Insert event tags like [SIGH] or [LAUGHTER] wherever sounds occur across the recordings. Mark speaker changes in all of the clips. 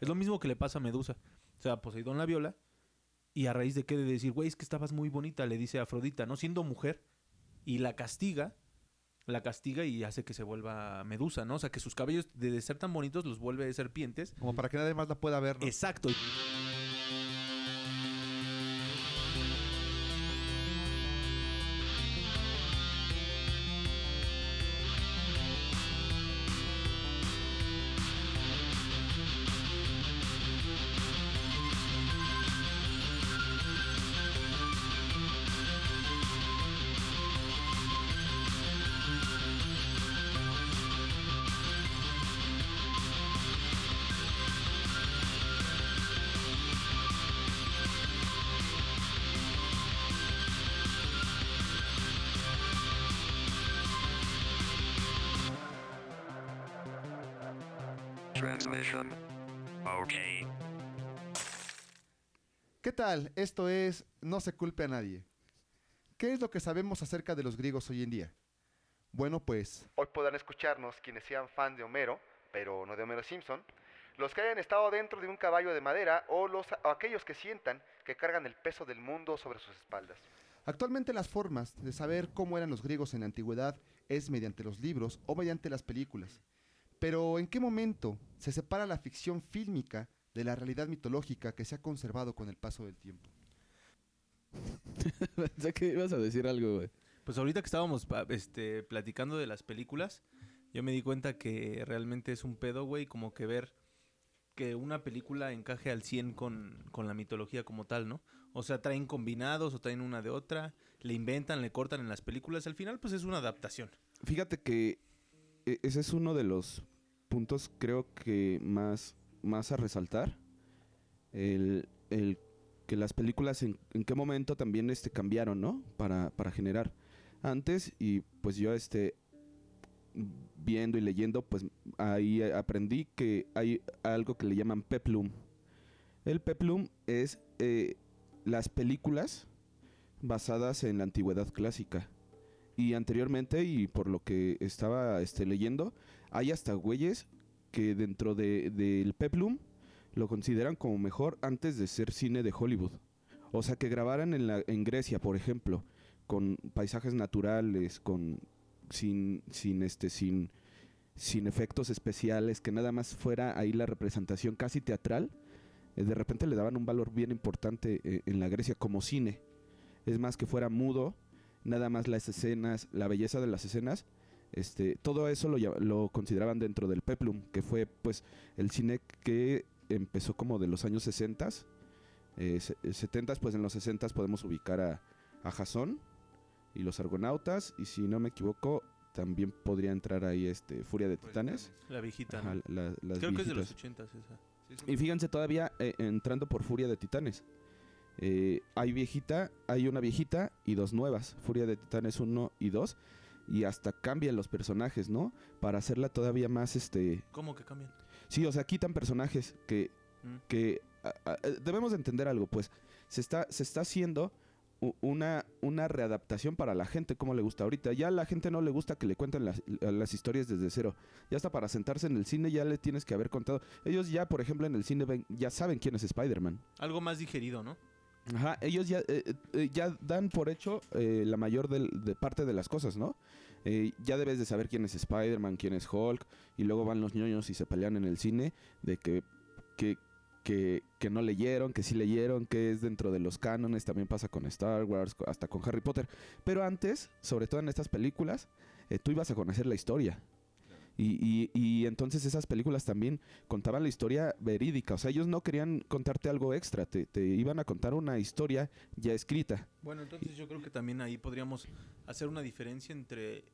Speaker 1: Es lo mismo que le pasa a Medusa. O sea, Poseidón la viola y a raíz de qué de decir, güey, es que estabas muy bonita, le dice a Afrodita, ¿no? Siendo mujer y la castiga, la castiga y hace que se vuelva Medusa, ¿no? O sea, que sus cabellos de ser tan bonitos los vuelve serpientes.
Speaker 2: Como para que nadie más la pueda ver, ¿no?
Speaker 1: Exacto.
Speaker 2: Tal? Esto es No se culpe a nadie. ¿Qué es lo que sabemos acerca de los griegos hoy en día? Bueno, pues hoy podrán escucharnos quienes sean fan de Homero, pero no de Homero Simpson, los que hayan estado dentro de un caballo de madera o, los, o aquellos que sientan que cargan el peso del mundo sobre sus espaldas. Actualmente las formas de saber cómo eran los griegos en la antigüedad es mediante los libros o mediante las películas. Pero ¿en qué momento se separa la ficción fílmica de la realidad mitológica que se ha conservado con el paso del tiempo? [LAUGHS]
Speaker 3: Pensé que ibas a decir algo, güey.
Speaker 1: Pues ahorita que estábamos este, platicando de las películas, yo me di cuenta que realmente es un pedo, güey, como que ver que una película encaje al 100 con, con la mitología como tal, ¿no? O sea, traen combinados o traen una de otra, le inventan, le cortan en las películas, al final pues es una adaptación.
Speaker 3: Fíjate que e- ese es uno de los puntos, creo que más, más a resaltar. El, el que las películas en, qué momento también este, cambiaron, ¿no? Para, para generar. Antes, y pues yo este viendo y leyendo, pues ahí aprendí que hay algo que le llaman peplum. El peplum es eh, las películas basadas en la antigüedad clásica. Y anteriormente, y por lo que estaba este, leyendo, hay hasta güeyes que dentro de- del peplum lo consideran como mejor antes de ser cine de Hollywood. O sea, que grabaran en, la, en Grecia, por ejemplo, con paisajes naturales, con sin, sin este, sin, sin efectos especiales, que nada más fuera ahí la representación casi teatral, eh, de repente le daban un valor bien importante eh, en la Grecia como cine. Es más que fuera mudo, nada más las escenas, la belleza de las escenas, este, todo eso lo, lo consideraban dentro del peplum, que fue pues el cine que empezó como de los años 60, eh, se- 70, pues en los 60 podemos ubicar a, a Jasón y los Argonautas, y si no me equivoco, también podría entrar ahí este Furia de Titanes.
Speaker 1: La viejita,
Speaker 3: Ajá,
Speaker 1: ¿no?
Speaker 3: la- las
Speaker 1: Creo que es de los
Speaker 3: viejitas.
Speaker 1: 80 esa.
Speaker 3: Y fíjense todavía eh, entrando por Furia de Titanes. Eh, hay viejita, hay una viejita y dos nuevas. Furia de Titanes 1 y 2. Y hasta cambian los personajes, ¿no? Para hacerla todavía más este.
Speaker 1: ¿Cómo que cambian?
Speaker 3: Sí, o sea, quitan personajes que.
Speaker 1: Mm.
Speaker 3: que a- a- eh, debemos de entender algo, pues. Se está, se está haciendo una, una readaptación para la gente, como le gusta ahorita. Ya a la gente no le gusta que le cuenten las, las historias desde cero. Ya hasta para sentarse en el cine ya le tienes que haber contado. Ellos ya, por ejemplo, en el cine ven, ya saben quién es Spider-Man.
Speaker 1: Algo más digerido, ¿no?
Speaker 3: Ajá, ellos ya, eh, eh, ya dan por hecho eh, la mayor del- de parte de las cosas, ¿no? Ya debes de saber quién es Spider-Man, quién es Hulk, y luego van los ñoños y se pelean en el cine de que, que, que, que no leyeron, que sí leyeron, que es dentro de los cánones, también pasa con Star Wars, hasta con Harry Potter. Pero antes, sobre todo en estas películas, tú ibas a conocer la historia. Y, y- y entonces esas películas también contaban la historia verídica. O sea, ellos no querían contarte algo extra, te, te iban a contar una historia ya escrita.
Speaker 1: Bueno, entonces yo creo que también ahí podríamos hacer una diferencia entre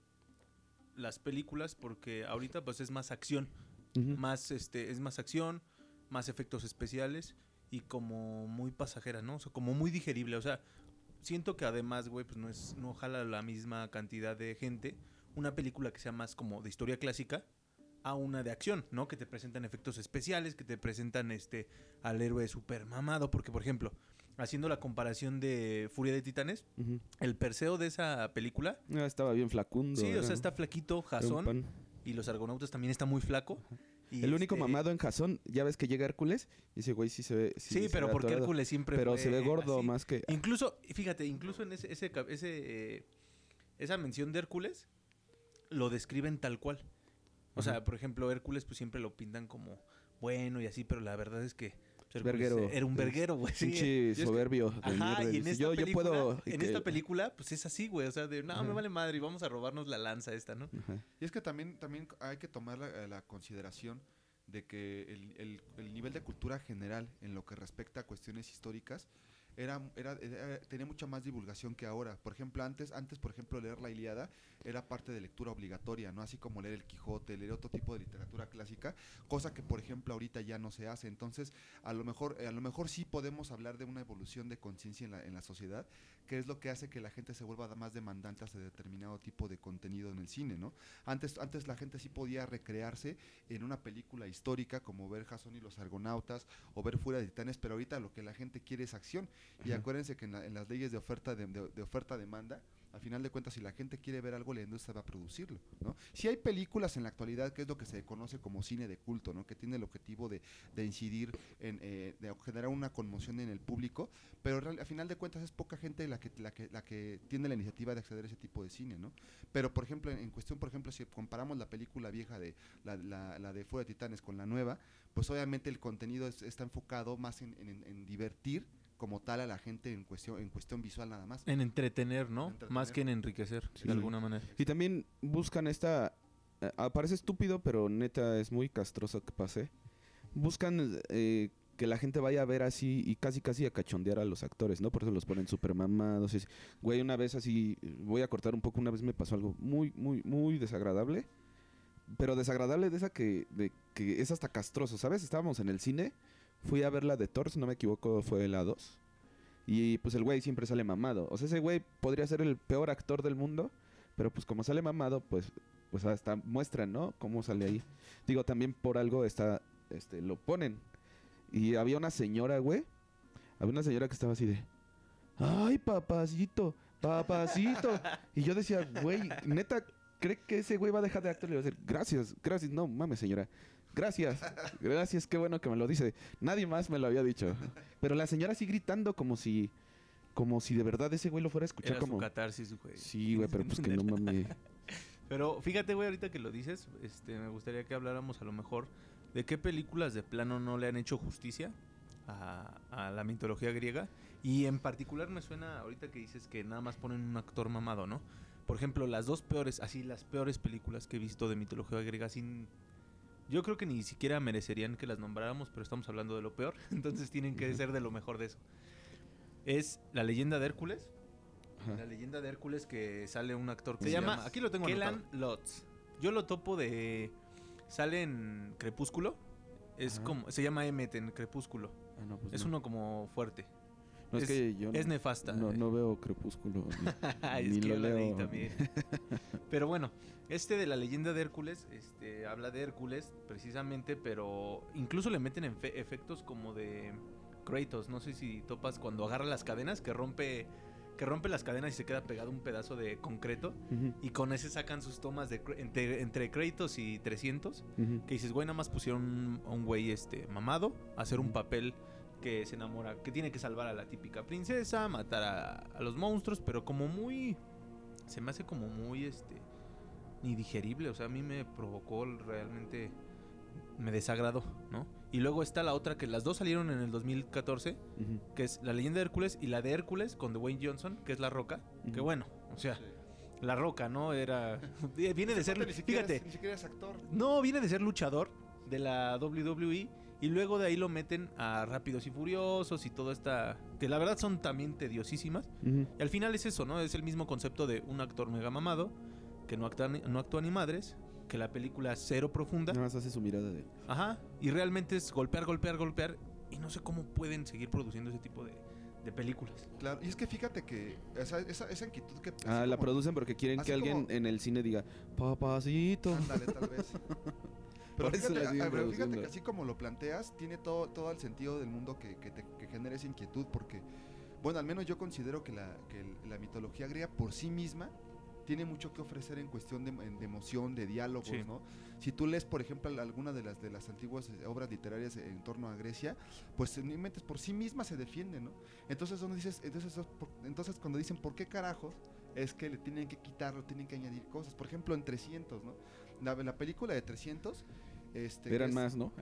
Speaker 1: las películas porque ahorita pues es más acción, más este es más acción, más efectos especiales y como muy pasajera, ¿no? O sea, como muy digerible, o sea, siento que además, güey, pues no es no jala la misma cantidad de gente una película que sea más como de historia clásica a una de acción, ¿no? Que te presentan efectos especiales, que te presentan este al héroe super mamado, porque por ejemplo, haciendo la comparación de Furia de Titanes, el Perseo de esa película,
Speaker 3: Ah, estaba bien flacundo.
Speaker 1: sí, o sea, está flaquito, Jasón, y los argonautas también está muy flaco. Y,
Speaker 3: el único
Speaker 1: este,
Speaker 3: mamado en Jason, ya ves que llega Hércules y ese güey sí se ve.
Speaker 1: Sí,
Speaker 3: se
Speaker 1: pero
Speaker 3: ve
Speaker 1: porque
Speaker 3: atorado.
Speaker 1: Hércules siempre
Speaker 3: Pero se ve gordo
Speaker 1: así.
Speaker 3: más que.
Speaker 1: Incluso, fíjate, incluso en ese, ese, eh, esa mención de Hércules, lo describen tal cual. O sea, por ejemplo, Hércules pues siempre lo pintan como bueno y así, pero la verdad es que pues, era un verguero, güey. sí. Es que-
Speaker 3: soberbio. de
Speaker 1: Ajá, y en esta,
Speaker 3: yo, yo
Speaker 1: película,
Speaker 3: puedo. y
Speaker 1: en
Speaker 3: que-
Speaker 1: esta película, pues es así, güey. O sea, de, no, me vale madre y vamos a robarnos la lanza esta, ¿no?
Speaker 3: Ajá.
Speaker 2: Y es que también, también hay que tomar la, la consideración de que el, el- el nivel de cultura general en lo que respecta a cuestiones históricas era, era, era- tenía mucha más divulgación que ahora. Por ejemplo, antes, antes, por ejemplo, leer la Ilíada era parte de lectura obligatoria, ¿no? Así como leer el Quijote, leer otro tipo de literatura clásica, cosa que, por ejemplo, ahorita ya no se hace. Entonces, a lo mejor, a lo mejor sí podemos hablar de una evolución de conciencia en la, en la sociedad, que es lo que hace que la gente se vuelva más demandante hacia determinado tipo de contenido en el cine, ¿no? Antes, antes la gente sí podía recrearse en una película histórica como ver Jason y los Argonautas o ver Furia de Titanes, pero ahorita lo que la gente quiere es acción. Y acuérdense que en, la- en las leyes de oferta de, de- de oferta demanda, al final de cuentas, si la gente quiere ver algo, la industria va a producirlo, ¿no? Si hay películas en la actualidad, que es lo que se conoce como cine de culto, ¿no? Que tiene el objetivo de, de incidir en, eh, de generar una conmoción en el público, pero real- al final de cuentas es poca gente la que, la que, la que tiene la iniciativa de acceder a ese tipo de cine, ¿no? Pero, por ejemplo, en, cuestión, por ejemplo, si comparamos la película vieja de la, la- la de Fuera de Titanes con la nueva, pues obviamente el contenido es- está enfocado más en- en divertir como tal a la gente en cuestión, en cuestión visual nada más.
Speaker 1: En entretener, ¿no?
Speaker 2: Entretener.
Speaker 1: Más que en enriquecer,
Speaker 3: Sí.
Speaker 1: de alguna manera.
Speaker 3: Y también buscan esta. eh, ah, parece estúpido, pero neta es muy castroso que pase. Buscan eh, que la gente vaya a ver así y casi casi a cachondear a los actores, ¿no? Por eso los ponen súper mamados. Güey, una vez así, voy a cortar un poco, una vez me pasó algo muy, muy, muy desagradable. Pero desagradable de esa que, de, que es hasta castroso, ¿sabes? Estábamos en el cine, fui a ver la de Thor, si no me equivoco, fue la 2. Y pues el güey siempre sale mamado. O sea, ese güey podría ser el peor actor del mundo, pero pues como sale mamado, pues, pues hasta muestran, ¿no? Cómo sale ahí. Digo, también por algo está, este, lo ponen. Y había una señora, güey. Había una señora que estaba así de, ay, papacito, papacito. y yo decía, güey, neta, ¿cree que ese güey va a dejar de actuar? Le voy a decir, gracias, gracias. No, mames, señora. Gracias, gracias, qué bueno que me lo dice. Nadie más me lo había dicho. Pero la señora así gritando como si, como si de verdad ese güey lo fuera a escuchar
Speaker 1: Era
Speaker 3: como...
Speaker 1: su catarsis, güey.
Speaker 3: Sí, güey, pero pues que no mames. [LAUGHS]
Speaker 1: Pero fíjate, güey, ahorita que lo dices, este, me gustaría que habláramos a lo mejor de qué películas de plano no le han hecho justicia a, a la mitología griega. Y en particular me suena ahorita que dices que nada más ponen un actor mamado, ¿no? Por ejemplo, las dos peores, así las peores películas que he visto de mitología griega sin... Yo creo que ni siquiera merecerían que las nombráramos, pero estamos hablando de lo peor, [LAUGHS] entonces tienen que ser de lo mejor de eso. Es la leyenda de Hércules,
Speaker 3: Ajá.
Speaker 1: la leyenda de Hércules que sale un actor que
Speaker 2: Se
Speaker 1: se,
Speaker 2: llama-
Speaker 1: llama
Speaker 2: aquí lo tengo
Speaker 1: Kellan
Speaker 2: anotado.
Speaker 1: Lutz. Yo lo topo de sale en Crepúsculo. Es
Speaker 3: Ajá.
Speaker 1: como se llama Emmet en Crepúsculo.
Speaker 3: Ah, no, pues
Speaker 1: es
Speaker 3: no.
Speaker 1: uno como fuerte.
Speaker 3: No, es,
Speaker 1: es-
Speaker 3: que yo
Speaker 1: Es
Speaker 3: no,
Speaker 1: nefasta.
Speaker 3: no,
Speaker 1: eh.
Speaker 3: no veo Crepúsculo. ni- [LAUGHS]
Speaker 1: es
Speaker 3: ni
Speaker 1: que
Speaker 3: lo
Speaker 1: yo leí
Speaker 3: leo.
Speaker 1: también. [LAUGHS] Pero bueno, este de la leyenda de Hércules, este habla de Hércules precisamente, pero incluso le meten en fe- efectos como de Kratos, no sé si topas cuando agarra las cadenas que rompe que rompe las cadenas y se queda pegado un pedazo de concreto y con ese sacan sus tomas de entre, entre Kratos y 300
Speaker 3: ujú.
Speaker 1: que dices, güey, nada más pusieron un- a un güey este mamado a hacer un papel que se enamora, que tiene que salvar a la típica princesa, matar a, a los monstruos, pero como muy se me hace como muy este ni digerible, o sea, a mí me provocó realmente me desagradó, ¿no? Y luego está la otra que las dos salieron en el 2014,
Speaker 3: Ujú,
Speaker 1: que es La leyenda de Hércules y la de Hércules con Dwayne Johnson, que es La Roca, que bueno, o sea, La Roca, ¿no? Era [LAUGHS] viene de ser
Speaker 2: Ni siquiera,
Speaker 1: fíjate,
Speaker 2: ni siquiera es actor.
Speaker 1: no, viene de ser luchador de la WWE y luego de ahí lo meten a Rápidos y Furiosos y toda esta que la verdad son también tediosísimas. Y al final es eso, ¿no? Es el mismo concepto de un actor mega mamado que no actúa, ni- no actúa ni madres, que la película es cero profunda.
Speaker 3: Nada más hace su mirada de...
Speaker 1: Ajá, y realmente es golpear, golpear, golpear y no sé cómo pueden seguir produciendo ese tipo de, de películas.
Speaker 2: Claro, y es que fíjate que esa, esa, esa inquietud que...
Speaker 3: Ah, la
Speaker 2: como-
Speaker 3: producen porque quieren que alguien
Speaker 2: como-
Speaker 3: en el cine diga, papacito.
Speaker 2: Ándale, tal vez. [LAUGHS] Pero fíjate, pero que así como lo planteas, tiene todo, todo el sentido del mundo que, que, te, que genera esa inquietud, porque, bueno, al menos yo considero que la, que la mitología griega por sí misma tiene mucho que ofrecer en cuestión de, de emoción, de diálogos,
Speaker 1: Sí.
Speaker 2: ¿no? Si tú lees, por ejemplo, al- alguna de las de las antiguas eh, obras literarias en torno a Grecia, pues en mentes por sí mismas se defienden, ¿no? Entonces, donde dices, entonces, entonces cuando dicen por qué carajos es que le tienen que quitarlo, tienen que añadir cosas. Por ejemplo, en 300, ¿no? La, la película de 300 este,
Speaker 3: Eran
Speaker 2: es-
Speaker 3: más, ¿no?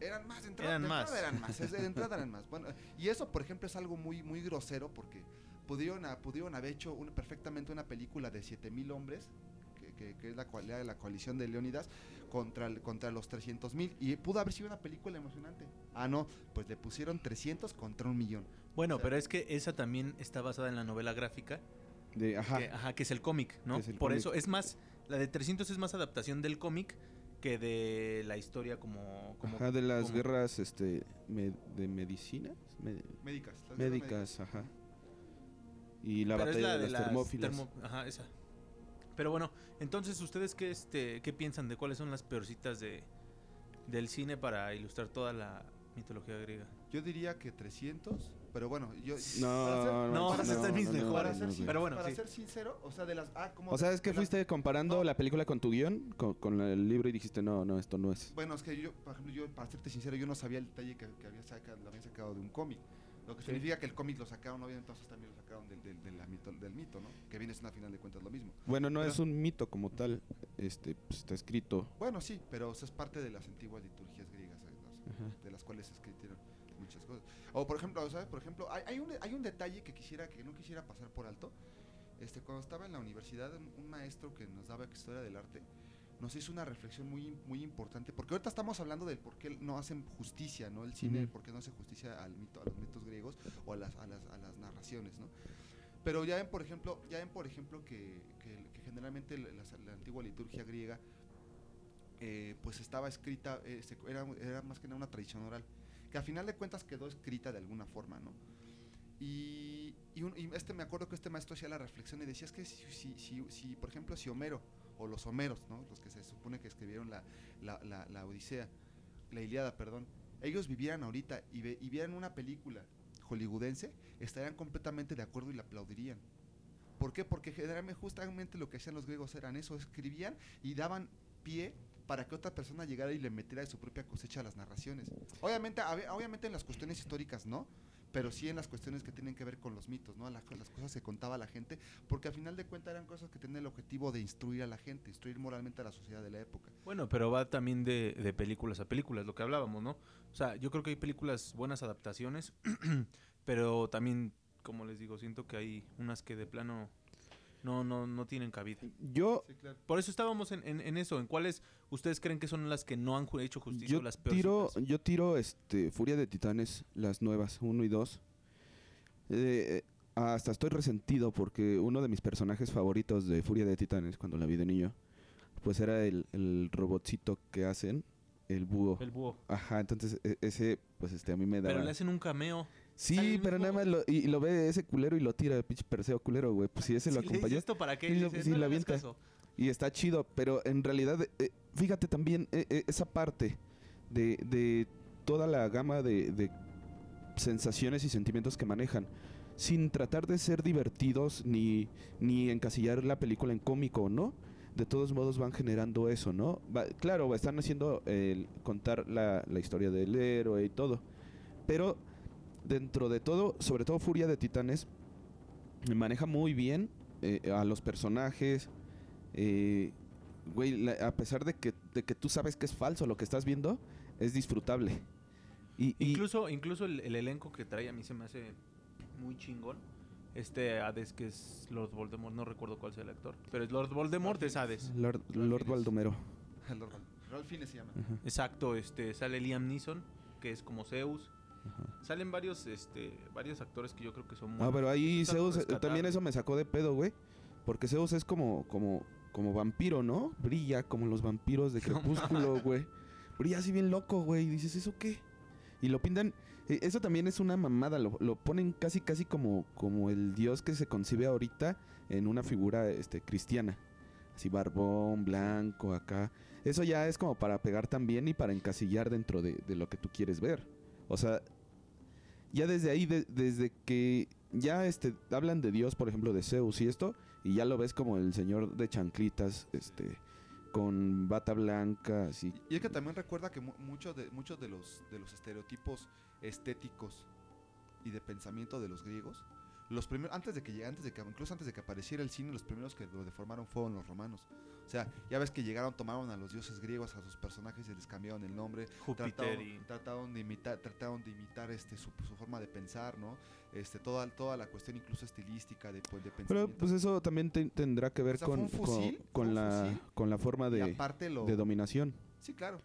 Speaker 2: eran más, de entrada,
Speaker 1: Eran
Speaker 2: de
Speaker 1: más.
Speaker 2: entrada eran más, es- de entrada [LAUGHS] eran más. Bueno, y eso, por ejemplo, es algo muy, muy grosero porque pudieron, ha- pudieron haber hecho perfectamente una película de 7000 hombres, que, que- que es la cualidad de la coalición de Leónidas, contra, el- contra los 300.000 y pudo haber sido una película emocionante. Ah, no, pues le pusieron 300 contra un millón.
Speaker 1: Bueno,
Speaker 2: O sea-
Speaker 1: pero es que esa también está basada en la novela gráfica,
Speaker 3: De, ajá.
Speaker 1: que, ajá, que es el cómic, ¿no?
Speaker 3: Que es el
Speaker 1: Por
Speaker 3: cómic.
Speaker 1: eso es más, la de 300 es más adaptación del cómic que de la historia como... como
Speaker 3: Ajá, de las
Speaker 1: como-
Speaker 3: guerras este, me- de medicinas. me-
Speaker 2: Médicas. las
Speaker 3: médicas, ajá. Y la
Speaker 1: Pero
Speaker 3: batalla
Speaker 1: la
Speaker 3: de, las, termófilas.
Speaker 1: termo- ajá, esa. Pero bueno, entonces ustedes qué este qué piensan de cuáles son las peorcitas de del cine para ilustrar toda la mitología griega.
Speaker 2: Yo diría que 300, pero bueno, yo...
Speaker 3: No,
Speaker 2: para ser-
Speaker 1: no,
Speaker 2: para
Speaker 1: no,
Speaker 2: ser-
Speaker 1: no,
Speaker 2: para ser
Speaker 3: no,
Speaker 2: sin-.
Speaker 1: Pero bueno,
Speaker 2: para
Speaker 1: sí.
Speaker 2: ser sincero, o sea, de las... Ah, como
Speaker 3: O sea, es que fuiste comparando
Speaker 2: No.
Speaker 3: la película con tu guion, con, con el libro y dijiste, no, no, esto no es.
Speaker 2: Bueno, es que yo, por ejemplo, yo, para serte sincero, yo no sabía el detalle que, que había sacado, lo habían sacado de un cómic. Lo que
Speaker 1: Sí.
Speaker 2: significa que el cómic lo sacaron, obviamente, entonces también lo sacaron del, del, del, la mito, del mito, ¿no? Que viene siendo a final de cuentas lo mismo.
Speaker 3: Bueno, no
Speaker 2: Pero-
Speaker 3: es un mito como tal, este, pues, está escrito.
Speaker 2: Bueno, sí, pero o sea, es parte de las antiguas liturgias griegas, ¿sabes?
Speaker 3: Ajá.
Speaker 2: de las cuales se escribieron muchas cosas. O por ejemplo, ¿sabes? Por ejemplo, hay, hay, un, hay un detalle que quisiera que no quisiera pasar por alto. Este, cuando estaba en la universidad, un, un maestro que nos daba historia del arte nos hizo una reflexión muy muy importante, porque ahorita estamos hablando del por qué no hacen justicia, ¿no? El cine,
Speaker 3: Ujú.
Speaker 2: por qué no hace justicia al mito, a los mitos griegos o a las, a las, a las narraciones, ¿no? Pero ya ven, por ejemplo, ya ven, por ejemplo, que, que- que generalmente la, antigua liturgia griega eh, pues estaba escrita, eh, era, era más que nada una tradición oral, que a final de cuentas quedó escrita de alguna forma, ¿no? Y, y y este me acuerdo que este maestro hacía la reflexión y decía es que si, si, si, si, por ejemplo, si Homero o los Homeros, ¿no? los que se supone que escribieron la, la, la, la Odisea, la Iliada, perdón, ellos vivieran ahorita y, ve- y vieran una película hollywoodense, estarían completamente de acuerdo y la aplaudirían. ¿Por qué? Porque generalmente justamente lo que hacían los griegos eran eso, escribían y daban pie para que otra persona llegara y le metiera de su propia cosecha a las narraciones. Obviamente, a- obviamente en las cuestiones históricas no, pero sí en las cuestiones que tienen que ver con los mitos, ¿no? La- las cosas que contaba la gente, porque al final de cuentas eran cosas que tenían el objetivo de instruir a la gente, instruir moralmente a la sociedad de la época.
Speaker 1: Bueno, pero va también de, de películas a películas, lo que hablábamos, ¿no? O sea, yo creo que hay películas buenas adaptaciones, [CLEARS THROAT] pero también, como les digo, siento que hay unas que de plano no, no, no tienen cabida.
Speaker 3: Yo,
Speaker 2: Sí, claro.
Speaker 1: Por eso estábamos en, en- en eso, en cuáles ustedes creen que son las que no han hecho justicia,
Speaker 3: yo
Speaker 1: o las
Speaker 3: tiro,
Speaker 1: peores.
Speaker 3: yo tiro este, Furia de Titanes, las nuevas, uno y dos. Eh, hasta estoy resentido porque uno de mis personajes favoritos de Furia de Titanes, cuando la vi de niño, pues era el, el robotcito que hacen, el búho.
Speaker 1: El búho.
Speaker 3: Ajá, entonces e- ese, pues este, a mí me da...
Speaker 1: Pero le hacen un cameo.
Speaker 3: Sí, pero nada más lo, y, lo ve ese culero y lo tira, el pinche perseo culero, güey. Pues si ese lo [LAUGHS]
Speaker 1: Si
Speaker 3: acompañó.
Speaker 1: esto para qué? Y
Speaker 3: lo-
Speaker 1: dices,
Speaker 3: sí,
Speaker 1: "No le
Speaker 3: la avienta". Y está chido, pero en realidad, eh, fíjate también eh, eh, esa parte de, de toda la gama de, de sensaciones y sentimientos que manejan, sin tratar de ser divertidos ni, ni encasillar la película en cómico, ¿no? De todos modos van generando eso, ¿no? Va- claro, están haciendo el contar la, la historia del héroe y todo, pero dentro de todo, sobre todo Furia de Titanes, maneja muy bien eh, a los personajes, eh, güey, la- a pesar de que, de que tú sabes que es falso lo que estás viendo, es disfrutable. Y, y-
Speaker 1: Incluso, incluso el, el elenco que trae a mí se me hace muy chingón. Este Hades, que es Lord Voldemort, no recuerdo cuál sea el actor. Pero es Lord Voldemort, es Hades.
Speaker 3: Lord, Lord Baldomero.
Speaker 2: Lord Ralph Fiennes se llama.
Speaker 3: Ajá,
Speaker 1: Exacto, este, sale Liam Neeson, que es como Zeus. Salen varios, este, varios actores que yo creo que son muy
Speaker 3: Ah, pero ahí
Speaker 1: es algo
Speaker 3: Zeus, eh, también eso me sacó de pedo, güey. Porque Zeus es como, como, como vampiro, ¿no? Brilla como los vampiros de [LAUGHS] Crepúsculo, güey. Brilla así bien loco, güey. Y dices, ¿eso qué? Y lo pintan... eh, Eso también es una mamada. Lo, lo ponen casi, casi como, como el dios que se concibe ahorita en una figura este, cristiana. Así barbón, blanco, acá. Eso ya es como para pegar también y para encasillar dentro de, de lo que tú quieres ver. O sea, ya desde ahí, de- desde que ya este hablan de Dios, por ejemplo, de Zeus y esto, y ya lo ves como el señor de chanclitas, este, con bata blanca, así.
Speaker 2: Y es que también recuerda que mu- muchos de, muchos de los, de los estereotipos estéticos y de pensamiento de los griegos, los primeros, antes de que antes de que, incluso antes de que apareciera el cine, los primeros que lo deformaron fueron los romanos. O sea, ya ves que llegaron, tomaron a los dioses griegos, a sus personajes y les cambiaron el nombre.
Speaker 1: Júpiter
Speaker 2: trataron,
Speaker 1: y...
Speaker 2: trataron de imitar, trataron de imitar este su, su forma de pensar, ¿no? Este, toda, toda la cuestión incluso estilística de, pues, de
Speaker 3: Pero pues eso también te- tendrá que ver
Speaker 2: O sea, fue
Speaker 3: con,
Speaker 2: fusil,
Speaker 3: con, la,
Speaker 2: fusil.
Speaker 3: con la forma de,
Speaker 2: lo...
Speaker 3: de dominación.
Speaker 2: sí, claro.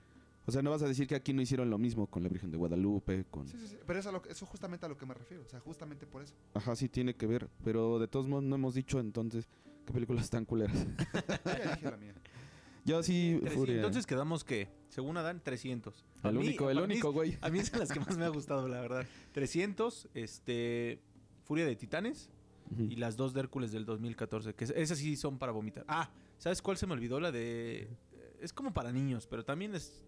Speaker 3: O sea, no vas a decir que aquí no hicieron lo mismo con la Virgen de Guadalupe, con...
Speaker 2: Sí, sí, sí. Pero eso, es a lo que- eso justamente a lo que me refiero. O sea, justamente por eso.
Speaker 3: Ajá, sí tiene que ver, pero de todos modos no hemos dicho entonces qué películas tan culeras.
Speaker 2: Yo ya dije la mía. [LAUGHS]
Speaker 3: Yo sí,
Speaker 1: 300.
Speaker 3: Furia.
Speaker 1: Entonces quedamos que, según Adán, 300. A
Speaker 3: el
Speaker 1: mí-
Speaker 3: único, el único, güey.
Speaker 1: A mí es de las que más me ha gustado, la verdad. 300, este... Furia de Titanes y las dos de Hércules del 2014, que es- esas sí son para vomitar. Ah, ¿sabes cuál se me olvidó? La de... Es como para niños, pero también es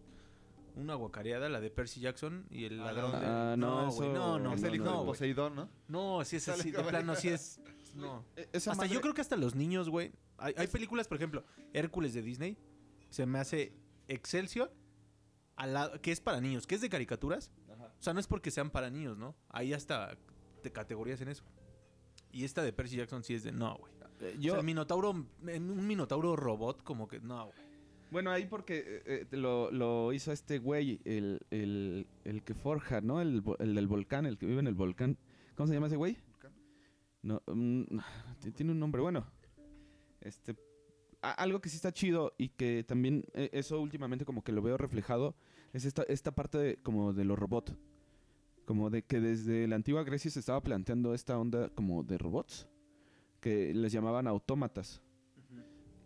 Speaker 1: una guacareada, la de Percy Jackson y el
Speaker 2: Ah,
Speaker 1: ladrón
Speaker 2: no,
Speaker 1: de...
Speaker 3: ah, no,
Speaker 1: güey,
Speaker 3: eso-
Speaker 1: no, no,
Speaker 2: es
Speaker 3: no,
Speaker 2: el hijo
Speaker 1: no,
Speaker 2: de. Poseidón, ¿no?
Speaker 1: No, sí es así, de plano, sí es... No.
Speaker 3: E- Esa
Speaker 1: Hasta
Speaker 3: madre-
Speaker 1: yo creo que hasta los niños, güey. Hay, hay películas, por ejemplo, Hércules de Disney. Se me hace Excelsior, al lado, que es para niños, que es de caricaturas. O sea, no es porque sean para niños, ¿no? Hay hasta te categorías en eso. Y esta de Percy Jackson sí es de no, güey.
Speaker 3: Eh,
Speaker 1: O
Speaker 3: Yo,
Speaker 1: sea, el minotauro, un minotauro robot, como que no, güey.
Speaker 3: bueno, ahí porque eh, eh, lo, lo hizo este güey, el, el, el que forja, ¿no? El, el del volcán, el que vive en el volcán. ¿Cómo se llama ese güey? No, mm, [SIGHS] tiene un nombre, bueno. Este, algo que sí está chido y que también eh, eso últimamente como que lo veo reflejado es esta, esta parte de, como de los robots. Como de que desde la antigua Grecia se estaba planteando esta onda como de robots que les llamaban autómatas.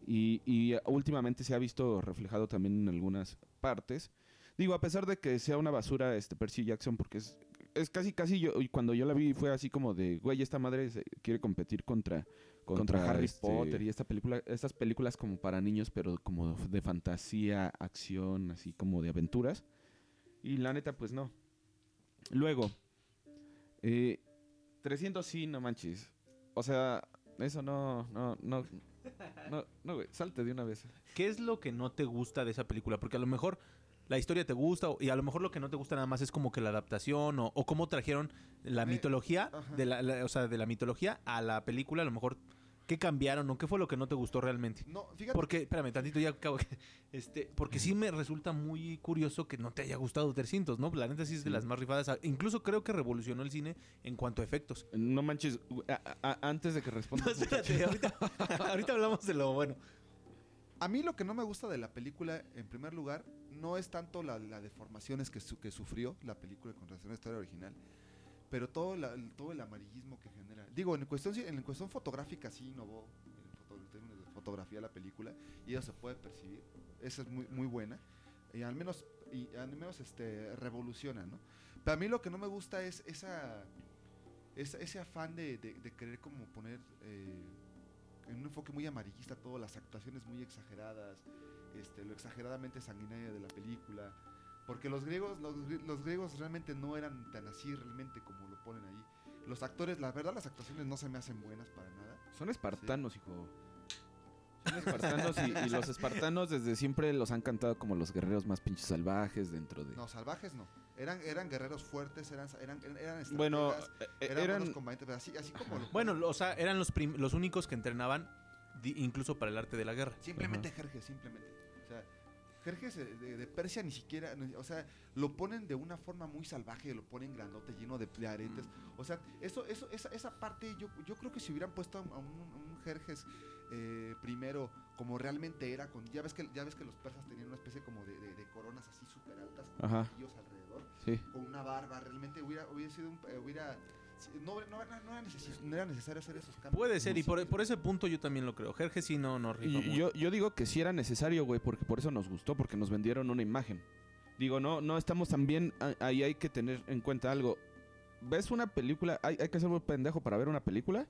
Speaker 3: Y, y últimamente se ha visto reflejado también en algunas partes. Digo, a pesar de que sea una basura este Percy Jackson, porque es, es casi, casi yo, cuando yo la vi fue así como de, güey, esta madre se- quiere competir contra, contra, Harry
Speaker 2: este-
Speaker 3: Potter y esta película, estas películas como para niños, pero como de fantasía, acción, así como de aventuras. Y la neta, pues no. Luego, eh, 300 sí, no manches. O sea, eso no, no, no, no, no, güey, salte de una vez.
Speaker 1: ¿Qué es lo que no te gusta de esa película? Porque a lo mejor la historia te gusta o- y a lo mejor lo que no te gusta nada más es como que la adaptación o, o cómo trajeron la
Speaker 2: Me-
Speaker 1: mitología
Speaker 2: Ajá.
Speaker 1: de la, la- o sea, de la mitología a la película, a lo mejor qué cambiaron o qué fue lo que no te gustó realmente.
Speaker 2: No, fíjate.
Speaker 1: Porque, espérame, tantito ya acabo. [LAUGHS] Este, porque sí me resulta muy curioso que no te haya gustado 300, ¿no? La neta sí es de
Speaker 3: Sí.
Speaker 1: las más rifadas. Incluso creo que revolucionó el cine en cuanto a efectos.
Speaker 3: No manches, güey, a- a- antes de que [LAUGHS]
Speaker 1: No,
Speaker 3: respondas.
Speaker 1: espérate, ahorita, ahorita hablamos de lo bueno.
Speaker 2: A mí lo que no me gusta de la película, en primer lugar, no es tanto la, deformaciones que, que sufrió la película con relación a la historia original, pero todo, todo el amarillismo que genera. Digo, en cuestión, en cuestión fotográfica sí innovó en, términos de fotografía la película, y eso se puede percibir. Esa es muy, muy buena. Y al menos, y al menos este, revoluciona, ¿no? Pero a mí lo que no me gusta es esa, ese afán de querer como poner... eh, en un enfoque muy amarillista todo, las actuaciones muy exageradas, este, lo exageradamente sanguinaria de la película. Porque los griegos, los, los griegos realmente no eran tan así realmente como lo ponen ahí. Los actores, la verdad las actuaciones no se me hacen buenas para nada.
Speaker 3: Son espartanos, hijo. Espartanos y, y los espartanos desde siempre los han cantado como los guerreros más pinches salvajes dentro de...
Speaker 2: No, salvajes no. Eran, eran guerreros fuertes, eran, eran, eran estrategas,
Speaker 3: bueno, eh, eh,
Speaker 2: eran, buenos
Speaker 3: eran...
Speaker 2: combatientes, pero así, así como lo
Speaker 1: Bueno, o sea, eran los, prim- los únicos que entrenaban incluso para el arte de la guerra.
Speaker 2: Simplemente Jerjes, simplemente. O sea, Jerjes eh, de, de Persia ni siquiera, o sea, lo ponen de una forma muy salvaje, lo ponen grandote, lleno de, de aretes. O sea, eso, eso, esa, esa parte, yo, yo creo que si hubieran puesto a un, a un- un Jerjes eh, primero, como realmente era, con, ya ves que ya ves que los persas tenían una especie como de, de- de coronas así súper altas, con anillos alrededor,
Speaker 3: Sí.
Speaker 2: con una barba, realmente hubiera, hubiera sido un, eh, hubiera, no, no, era- no era neces- no era necesario hacer esos cambios.
Speaker 1: Puede ser, y por,
Speaker 2: sí.
Speaker 1: por ese punto yo también lo creo. Jerjes sí no, no rifa
Speaker 3: Y
Speaker 1: mucho.
Speaker 3: yo, yo digo que sí era necesario, güey, porque por eso nos gustó, porque nos vendieron una imagen. Digo, no, no estamos tan bien, ahí hay que tener en cuenta algo. ¿Ves una película? Hay, hay que ser muy pendejo para ver una película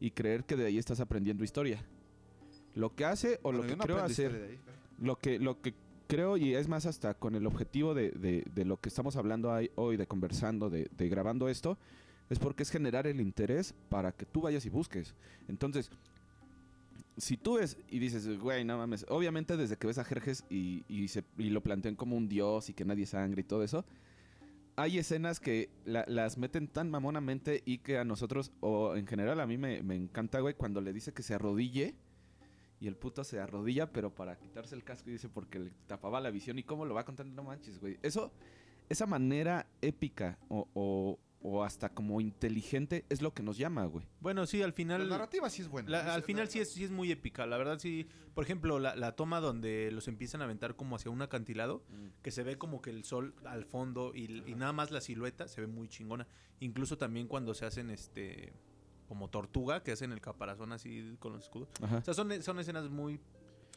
Speaker 3: y creer que de ahí estás aprendiendo historia. Lo que hace o
Speaker 2: Bueno,
Speaker 3: lo que
Speaker 2: no
Speaker 3: creo hacer,
Speaker 2: de ahí.
Speaker 3: lo que, lo que creo y es más hasta con el objetivo de, de- de lo que estamos hablando hoy, de conversando, de, de grabando esto, Es porque es generar el interés para que tú vayas y busques. Entonces, si tú ves y dices, güey, no mames, obviamente desde que ves a Jerjes y, y, se- y lo plantean como un dios y que nadie sangre y todo eso, hay escenas que la- las meten tan mamonamente y que a nosotros, o en general a mí me, me encanta, güey, cuando le dice que se arrodille y el puto se arrodilla, pero para quitarse el casco y dice porque le tapaba la visión y cómo lo va contando, no manches, güey. Eso, esa manera épica o, o- o hasta como inteligente es lo que nos llama, güey.
Speaker 1: Bueno, sí, al
Speaker 2: La
Speaker 1: final...
Speaker 2: narrativa sí es buena.
Speaker 1: La- al final
Speaker 2: la-
Speaker 1: sí es, sí es muy épica, la verdad sí. Por ejemplo, la, la toma donde los empiezan a aventar como hacia un acantilado, que se ve como que el sol al fondo y, y nada más la silueta se ve muy chingona. Incluso también cuando se hacen este como tortuga, que hacen el caparazón así con los escudos.
Speaker 3: Ajá.
Speaker 1: O sea, son, son escenas muy,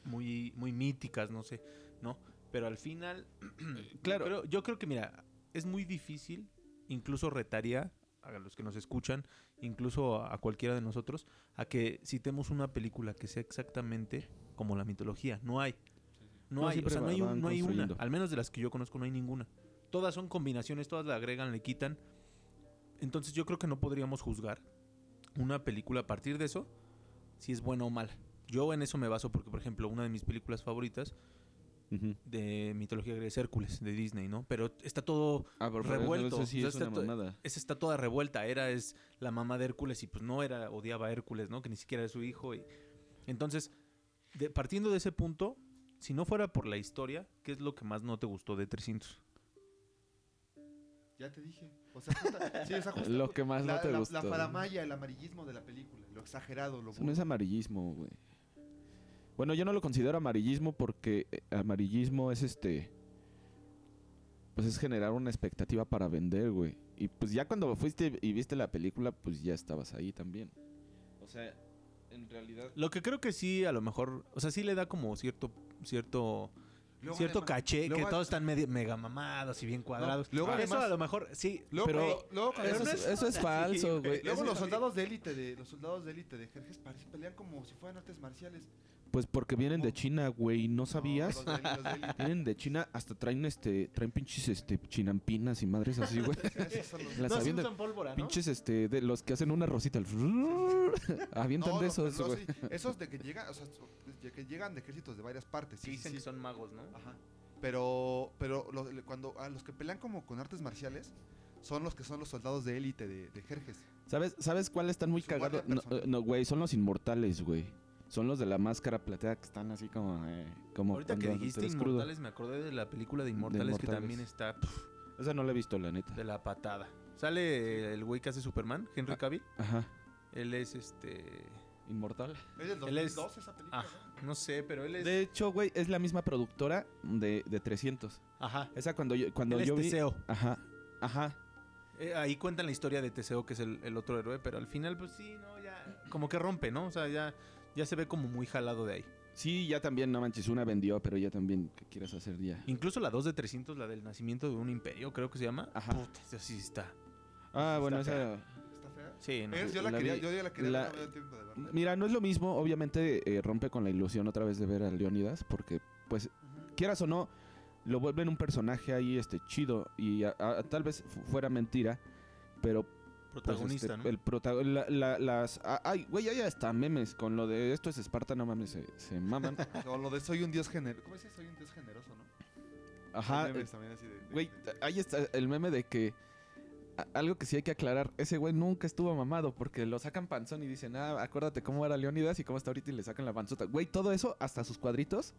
Speaker 1: muy, muy míticas, no sé, ¿no? Pero al final, [CLEARS THROAT]
Speaker 3: Claro.
Speaker 1: yo creo, yo creo que, mira, es muy difícil, incluso retaría a los que nos escuchan, incluso a, cualquiera de nosotros, a que citemos una película que sea exactamente como la mitología. No hay. No,
Speaker 3: No,
Speaker 1: hay, o sea, no hay, un- no hay una. Al menos de las que yo conozco, no hay ninguna. Todas son combinaciones, todas le agregan, le quitan. Entonces yo creo que no podríamos juzgar una película a partir de eso, si es buena o mala. Yo en eso me baso porque, por ejemplo, una de mis películas favoritas De mitología griega es Hércules, de Disney, ¿no? Pero está todo
Speaker 3: Ah, pero
Speaker 1: revuelto.
Speaker 3: Eso sí
Speaker 1: O sea,
Speaker 3: es
Speaker 1: está
Speaker 3: una
Speaker 1: to-
Speaker 3: mamada.
Speaker 1: esa está toda revuelta. Era es la mamá de Hércules y pues no era, odiaba a Hércules, ¿no? Que ni siquiera era su hijo. Y... Entonces, de- partiendo de ese punto, si no fuera por la historia, ¿qué es lo que más no te gustó de 300?
Speaker 2: Ya te dije. O sea, justa- sí, o sea, justa- [LAUGHS]
Speaker 3: Lo que más no
Speaker 2: la,
Speaker 3: te
Speaker 2: la-
Speaker 3: gustó.
Speaker 2: La faramaya, el amarillismo de la película. Lo exagerado, lo
Speaker 3: Eso no es amarillismo, güey. Bueno, yo no lo considero amarillismo porque eh, amarillismo es este. Pues es generar una expectativa para vender, güey. Y pues ya cuando fuiste y viste la película, pues ya estabas ahí también. O sea, en realidad.
Speaker 1: Lo que creo que sí, a lo mejor, o sea, sí le da como cierto, cierto,
Speaker 2: Luego
Speaker 1: cierto
Speaker 2: además-
Speaker 1: caché,
Speaker 2: luego
Speaker 1: que todos están medio- mega mamados y bien cuadrados.
Speaker 2: luego
Speaker 1: eso
Speaker 2: además-
Speaker 1: a lo mejor, sí,
Speaker 2: Luego,
Speaker 3: Pero
Speaker 2: luego
Speaker 3: Eso
Speaker 1: no
Speaker 3: es, eso [LAUGHS] falso,
Speaker 1: güey.
Speaker 2: luego los soldados de élite de los soldados de élite de Jerjes parecen pelean como si fueran artes marciales.
Speaker 3: Pues porque vienen de. China, güey. ¿No sabías?
Speaker 2: No, los de- los.
Speaker 3: Vienen de China, hasta traen este, traen pinches este chinampinas y madres así, güey. [LAUGHS]
Speaker 2: Esos son los-
Speaker 3: Las
Speaker 1: no,
Speaker 3: avientan-
Speaker 1: usan pólvora, ¿no?
Speaker 3: Pinches este, de los que hacen una rosita. el [LAUGHS] Avientan
Speaker 2: No,
Speaker 3: de esos,
Speaker 2: no,
Speaker 3: güey.
Speaker 2: sí, esos de que llegan, o sea, de que llegan de ejércitos de varias partes.
Speaker 1: Que
Speaker 2: Sí,
Speaker 1: dicen
Speaker 2: sí,
Speaker 1: que son magos, ¿no?
Speaker 2: Ajá. Pero, pero lo- cuando a los que pelean como con artes marciales son los que son los soldados de élite de, de Jerjes.
Speaker 3: ¿Sabes, ¿Sabes cuáles están muy cagados? No, güey, son los inmortales, güey. Son los de la máscara plateada que están así como... eh, como
Speaker 1: Ahorita que dijiste
Speaker 3: crudo.
Speaker 1: Inmortales, me acordé de la película de Inmortales, que
Speaker 3: Inmortales.
Speaker 1: también está
Speaker 3: Esa no la he visto, la neta.
Speaker 1: de la patada. Sale el güey que hace Superman, Henry
Speaker 3: Ah.
Speaker 1: Cavill.
Speaker 3: Ajá.
Speaker 1: Él es este.
Speaker 3: ¿Inmortal?
Speaker 2: Es del
Speaker 1: Él es-
Speaker 2: 2002 esa película.
Speaker 1: Ah, no sé, pero él es.
Speaker 3: De hecho, güey, es la misma productora de, de 300.
Speaker 1: Ajá.
Speaker 3: Esa cuando yo, cuando
Speaker 1: Él es
Speaker 3: yo vi...
Speaker 1: Teseo.
Speaker 3: Ajá. Ajá.
Speaker 1: Eh, ahí cuentan la historia de Teseo, que es el, el otro héroe, pero al final, pues sí, no, ya. Como que rompe, ¿no? O sea, ya, ya se ve como muy jalado de ahí.
Speaker 3: Sí, ya también, no manches, una vendió, pero ya también, ¿qué quieres hacer ya?
Speaker 1: Incluso la 2 de 300, la del nacimiento de un imperio, creo que se llama.
Speaker 3: Ajá.
Speaker 1: Puta, esa sí está.
Speaker 3: Ah, bueno,
Speaker 1: Está
Speaker 3: esa...
Speaker 2: ¿Está fea?
Speaker 1: Sí, no.
Speaker 2: Es- yo la,
Speaker 3: la
Speaker 2: quería,
Speaker 3: vi-
Speaker 2: yo ya la quería,
Speaker 3: la-
Speaker 2: no tiempo de verla.
Speaker 3: Mira, no es lo mismo, obviamente eh, rompe con la ilusión otra vez de ver a Leónidas, porque, pues, quieras o no, lo vuelven un personaje ahí, este, chido, y a- a- tal vez fu- fuera mentira, pero pues,
Speaker 1: Protagonista,
Speaker 3: este,
Speaker 1: ¿no?
Speaker 3: el protago- la- la- las, ay, güey, hay hasta memes con lo de esto es Esparta, no mames, se, se maman. [LAUGHS]
Speaker 2: O lo de soy un dios generoso. ¿Cómo dice? Soy un dios generoso, ¿no?
Speaker 3: Ajá, eh,
Speaker 2: memes también así de- de-
Speaker 3: güey,
Speaker 2: de-
Speaker 3: ahí está el meme de que a- algo que sí hay que aclarar, ese güey nunca estuvo mamado porque lo sacan panzón y dicen, ah, acuérdate cómo era Leónidas y cómo está ahorita y le sacan la panzota. Güey, todo eso, hasta sus cuadritos,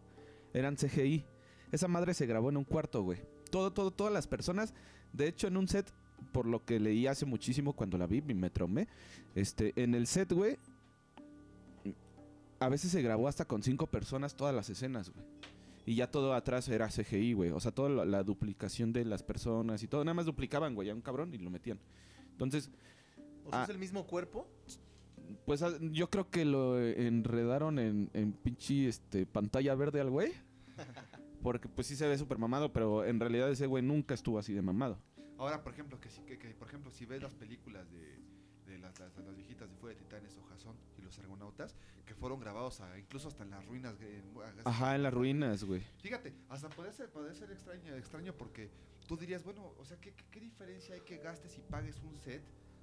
Speaker 3: eran CGI. Esa madre se grabó en un cuarto, güey. Todo, todo, todas las personas, de hecho en un set, por lo que leí hace muchísimo cuando la vi, me traumé, este, en el set, güey, a veces se grabó hasta con cinco personas todas las escenas, güey. Y ya todo atrás era CGI, güey. O sea, toda la, la duplicación de las personas y todo. Nada más duplicaban, güey, a un cabrón y lo metían. Entonces,
Speaker 1: O sea,
Speaker 3: ah.
Speaker 1: es el mismo cuerpo.
Speaker 3: pues ah, yo creo que lo enredaron en, en pinche este, pantalla verde al güey. [LAUGHS] Porque pues sí se ve súper mamado, pero en realidad ese güey nunca estuvo así de mamado.
Speaker 2: Ahora, por ejemplo, que, si- que, que, por ejemplo, si ves las películas de, de las, las, las viejitas de Fuego de Titanes o Jason y los argonautas, que fueron grabados a- incluso hasta en las ruinas. en-
Speaker 3: Ajá, en las ruinas, güey.
Speaker 2: Fíjate, hasta puede ser, puede ser extraño, extraño porque tú dirías, bueno, o sea, ¿qué, qué, qué diferencia hay que gastes y pagues un set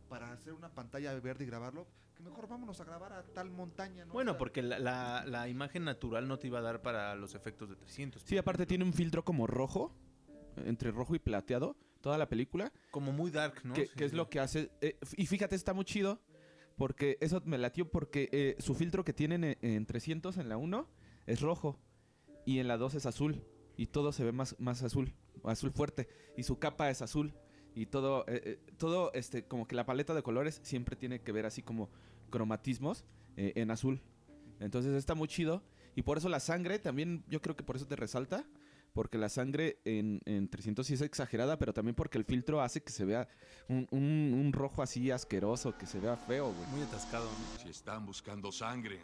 Speaker 2: para hacer una pantalla verde y grabarlo, que mejor vámonos a grabar a tal montaña, ¿no?
Speaker 1: Bueno, porque la, la- la imagen natural no te iba a dar para los efectos de 300.
Speaker 3: Sí, aparte tiene un filtro como rojo, entre rojo y plateado, toda la película,
Speaker 1: Como muy dark, ¿no?
Speaker 3: que,
Speaker 1: Sí,
Speaker 3: que es
Speaker 1: sí.
Speaker 3: lo que hace... eh, y fíjate, está muy chido, porque eso me latió, porque eh, su filtro que tienen en, en 300 en la 1 es rojo, y en la 2 es azul, y todo se ve más, más azul, azul fuerte, y su capa es azul, y todo, eh, eh, todo este, como que la paleta de colores siempre tiene que ver así como cromatismos eh, en azul. Entonces está muy chido. Y por eso la sangre también, yo creo que por eso te resalta. Porque la sangre en, en 300 sí es exagerada, pero también porque el filtro hace que se vea un, un- un rojo así asqueroso, que se vea feo, güey.
Speaker 1: Muy atascado, ¿no?
Speaker 4: Si están buscando sangre,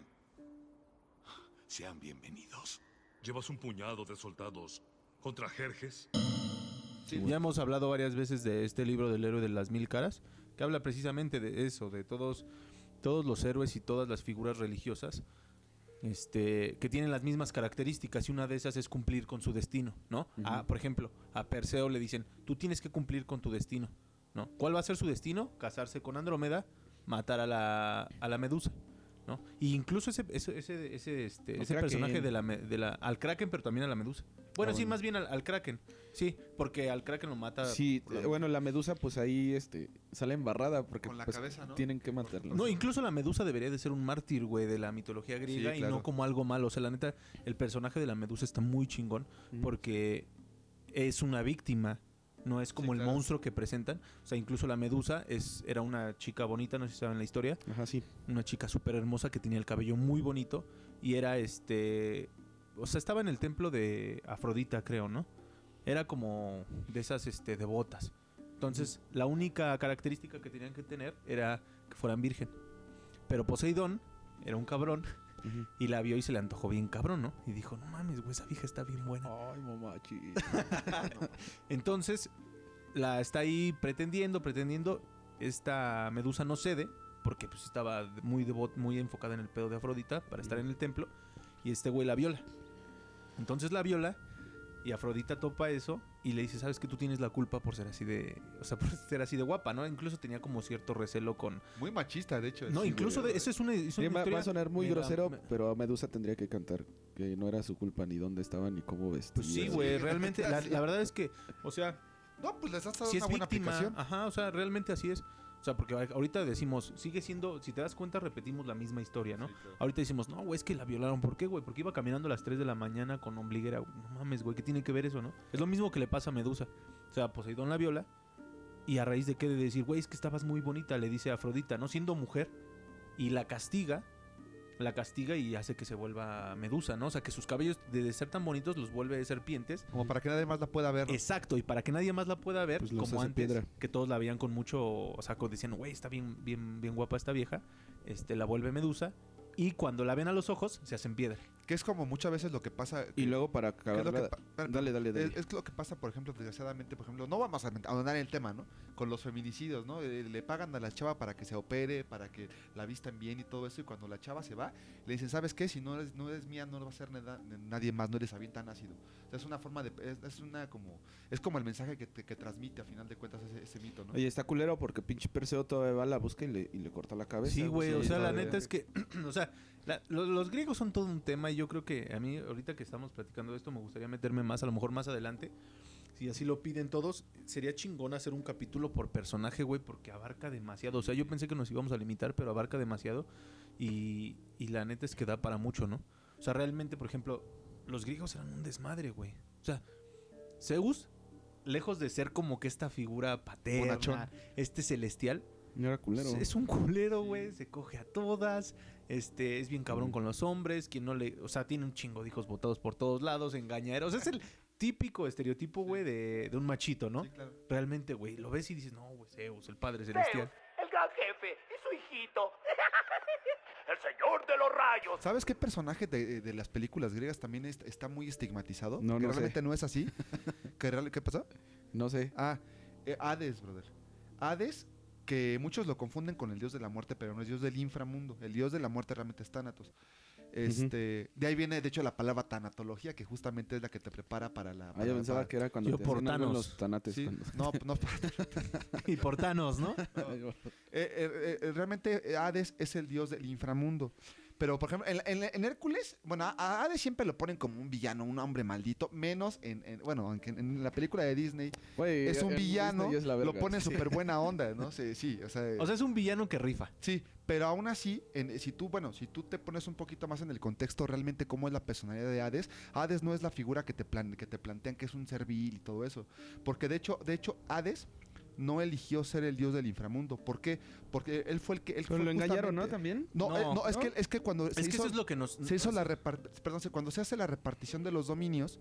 Speaker 4: sean bienvenidos.
Speaker 5: Llevas un puñado de soldados contra Jerjes.
Speaker 1: Ya hemos hablado varias veces de este libro del héroe de las mil caras, que habla precisamente de eso, de todos, todos los héroes y todas las figuras religiosas, este, que tienen las mismas características y una de esas es cumplir con su destino, ¿no? A, por ejemplo, a Perseo le dicen, tú tienes que cumplir con tu destino, ¿no? ¿Cuál va a ser su destino? Casarse con Andrómeda, matar a la, a la Medusa. ¿No? Y incluso ese, ese, ese, ese, este, ese personaje de la, de la, al Kraken, pero también a la Medusa. Bueno,
Speaker 3: Ah,
Speaker 1: sí,
Speaker 3: bueno.
Speaker 1: más bien al, al Kraken. Sí, porque al Kraken lo mata.
Speaker 3: Sí,
Speaker 1: la-
Speaker 3: eh, bueno, la medusa pues ahí este, sale embarrada porque
Speaker 2: Con la
Speaker 3: pues,
Speaker 2: cabeza, ¿no?
Speaker 3: tienen que matarla.
Speaker 1: No, incluso la medusa debería de ser un mártir, güey, de la mitología griega
Speaker 2: Sí,
Speaker 1: y
Speaker 2: claro.
Speaker 1: no como algo malo. O sea, la neta, el personaje de la medusa está muy chingón porque es una víctima, no es como
Speaker 2: Sí,
Speaker 1: el
Speaker 2: claro.
Speaker 1: monstruo que presentan. O sea, incluso la medusa es, era una chica bonita, no sé si saben la historia,
Speaker 3: Ajá, sí.
Speaker 1: una chica súper hermosa que tenía el cabello muy bonito y era este... O sea, estaba en el templo de Afrodita, creo, ¿no? Era como de esas este, devotas. Entonces, la única característica que tenían que tener era que fueran virgen. Pero Poseidón era un cabrón Y la vio y se le antojó bien cabrón, ¿no? Y dijo, no mames, güey, esa vieja está bien buena.
Speaker 3: Ay, mamachi. [LAUGHS]
Speaker 1: Entonces, la está ahí pretendiendo, pretendiendo. Esta Medusa no cede, porque pues estaba muy, devo- muy enfocada en el pedo de Afrodita para estar en el templo. Y este güey la viola. Entonces la viola y Afrodita topa eso y le dice, sabes que tú tienes la culpa por ser así de... O sea, [LAUGHS] por ser así de guapa, ¿no? Incluso tenía como cierto recelo con...
Speaker 2: Muy machista, de hecho.
Speaker 1: No,
Speaker 2: sí,
Speaker 1: incluso
Speaker 2: güey.
Speaker 1: de, eso es una, es
Speaker 3: Sí,
Speaker 1: una
Speaker 3: va, va
Speaker 1: historia
Speaker 3: a sonar muy grosero,
Speaker 1: me-
Speaker 3: pero Medusa tendría que cantar que no era su culpa ni dónde estaba ni cómo vestir.
Speaker 1: Pues sí, güey, realmente, la, [LAUGHS] la verdad es que, o sea,
Speaker 2: No, pues les has dado
Speaker 1: si
Speaker 2: una
Speaker 1: es
Speaker 2: buena
Speaker 1: víctima,
Speaker 2: aplicación.
Speaker 1: ajá, o sea, realmente así es. O sea, porque ahorita decimos, sigue siendo, si te das cuenta, repetimos la misma historia, ¿no?
Speaker 2: Sí, claro.
Speaker 1: Ahorita decimos, no, güey, es que la violaron. ¿Por qué, güey? Porque iba caminando a las 3 de la mañana con ombliguera. No mames, güey, ¿qué tiene que ver eso, no? Es lo mismo que le pasa a Medusa. O sea, Poseidón la viola. Y a raíz de qué de decir, güey, es que estabas muy bonita, le dice a Afrodita, ¿no? Siendo mujer. Y la castiga. La castiga y hace que se vuelva Medusa, ¿no? O sea, que sus cabellos, de ser tan bonitos, los vuelve serpientes.
Speaker 2: Como para que nadie más la pueda ver.
Speaker 1: Exacto, y para que nadie más la pueda ver,
Speaker 3: Pues
Speaker 1: como antes,
Speaker 3: piedra.
Speaker 1: que todos la veían con mucho, o sea, decían, güey, está bien, bien, bien guapa esta vieja, este, la vuelve Medusa, y cuando la ven a los ojos, se hacen piedra.
Speaker 2: Que es como muchas veces lo que pasa.
Speaker 3: Y
Speaker 2: que-
Speaker 3: luego para acabar...
Speaker 2: que pa-
Speaker 3: Dale, dale, dale.
Speaker 2: Es, es lo que pasa, por ejemplo, desgraciadamente, por ejemplo, no vamos a abandonar el tema, ¿no? Con los feminicidios, ¿no? Eh, le pagan a la chava para que se opere, para que la vistan bien y todo eso, y cuando la chava se va, le dicen, ¿sabes qué? Si no eres, no eres mía, no lo va a hacer nada- nadie más, no eres avientan ácido. O sea, es una forma de, es, es una como, es como el mensaje que, te- que transmite a final de cuentas ese, ese mito, ¿no?
Speaker 3: Oye, está culero porque pinche Perseo todavía va a la busca y le, y le corta la cabeza.
Speaker 1: Sí, güey, o sea, la neta es que, [CLEARS THROAT] o sea, la- los griegos son todo un tema, y yo creo que a mí, ahorita que estamos platicando de esto, me gustaría meterme más, a lo mejor más adelante, si así lo piden todos, sería chingón hacer un capítulo por personaje, güey, porque abarca demasiado. O sea, yo pensé que nos íbamos a limitar, pero abarca demasiado. Y, y la neta es que da para mucho, ¿no? O sea, realmente, por ejemplo, los griegos eran un desmadre, güey. O sea, Zeus, lejos de ser como que esta figura paterna,
Speaker 2: Bonachón.
Speaker 1: este celestial,
Speaker 3: No era culero.
Speaker 1: es- un culero, güey. Se coge a todas. Este, es bien cabrón con los hombres. Quien no le. O sea, tiene un chingo de hijos botados por todos lados, engañaderos. Es el típico estereotipo, güey, de, de un machito, ¿no?
Speaker 2: Sí, claro.
Speaker 1: Realmente, güey, lo ves y dices, no, güey, Zeus, el padre celestial.
Speaker 6: el gran jefe y su hijito. [LAUGHS] el señor de los rayos.
Speaker 2: ¿Sabes qué personaje de, de las películas griegas también est- está muy estigmatizado?
Speaker 3: No,
Speaker 2: que
Speaker 3: no sé.
Speaker 2: realmente no es así. [LAUGHS] ¿Qué, real- ¿Qué pasó?
Speaker 3: No sé.
Speaker 2: Ah, eh, Hades, brother. Hades, que muchos lo confunden con el dios de la muerte, pero no es dios del inframundo. El dios de la muerte realmente es Thanatos. Este, De ahí viene, de hecho, la palabra tanatología, que justamente es la que te prepara para la...
Speaker 3: Ah, yo pensaba
Speaker 2: para-
Speaker 3: que era cuando
Speaker 1: Yo
Speaker 3: te
Speaker 1: por Thanos.
Speaker 3: los tanates.
Speaker 2: Sí,
Speaker 3: cuando-
Speaker 2: no, no, [LAUGHS]
Speaker 1: y por Thanos, ¿no? [LAUGHS]
Speaker 2: Eh, eh, eh, realmente eh, Hades es el dios del inframundo. Pero, por ejemplo, en, en- en Hércules, bueno, a- a Hades siempre lo ponen como un villano, un hombre maldito, menos en, en- bueno, aunque en, en la película de Disney
Speaker 3: Güey,
Speaker 2: es un villano,
Speaker 3: es
Speaker 2: lo ponen súper buena [LAUGHS] onda, ¿no? Sí, sí, o sea,
Speaker 1: O sea, es un villano que rifa.
Speaker 2: sí, pero aún así, en- si tú, bueno, si tú te pones un poquito más en el contexto realmente cómo es la personalidad de Hades, Hades no es la figura que te, plan, que te plantean que es un ser vil y todo eso. Porque de hecho, de hecho, Hades no eligió ser el dios del inframundo. ¿Por qué? Porque él fue el que... Él
Speaker 3: Pero
Speaker 2: fue
Speaker 3: lo engañaron, ¿no? También.
Speaker 2: No,
Speaker 1: No,
Speaker 2: eh, no, es,
Speaker 3: ¿no?
Speaker 2: que, es que cuando se
Speaker 1: Es que
Speaker 2: hizo,
Speaker 1: eso es lo que nos...
Speaker 2: se hizo la perdón, se- cuando se hace la repartición de los dominios,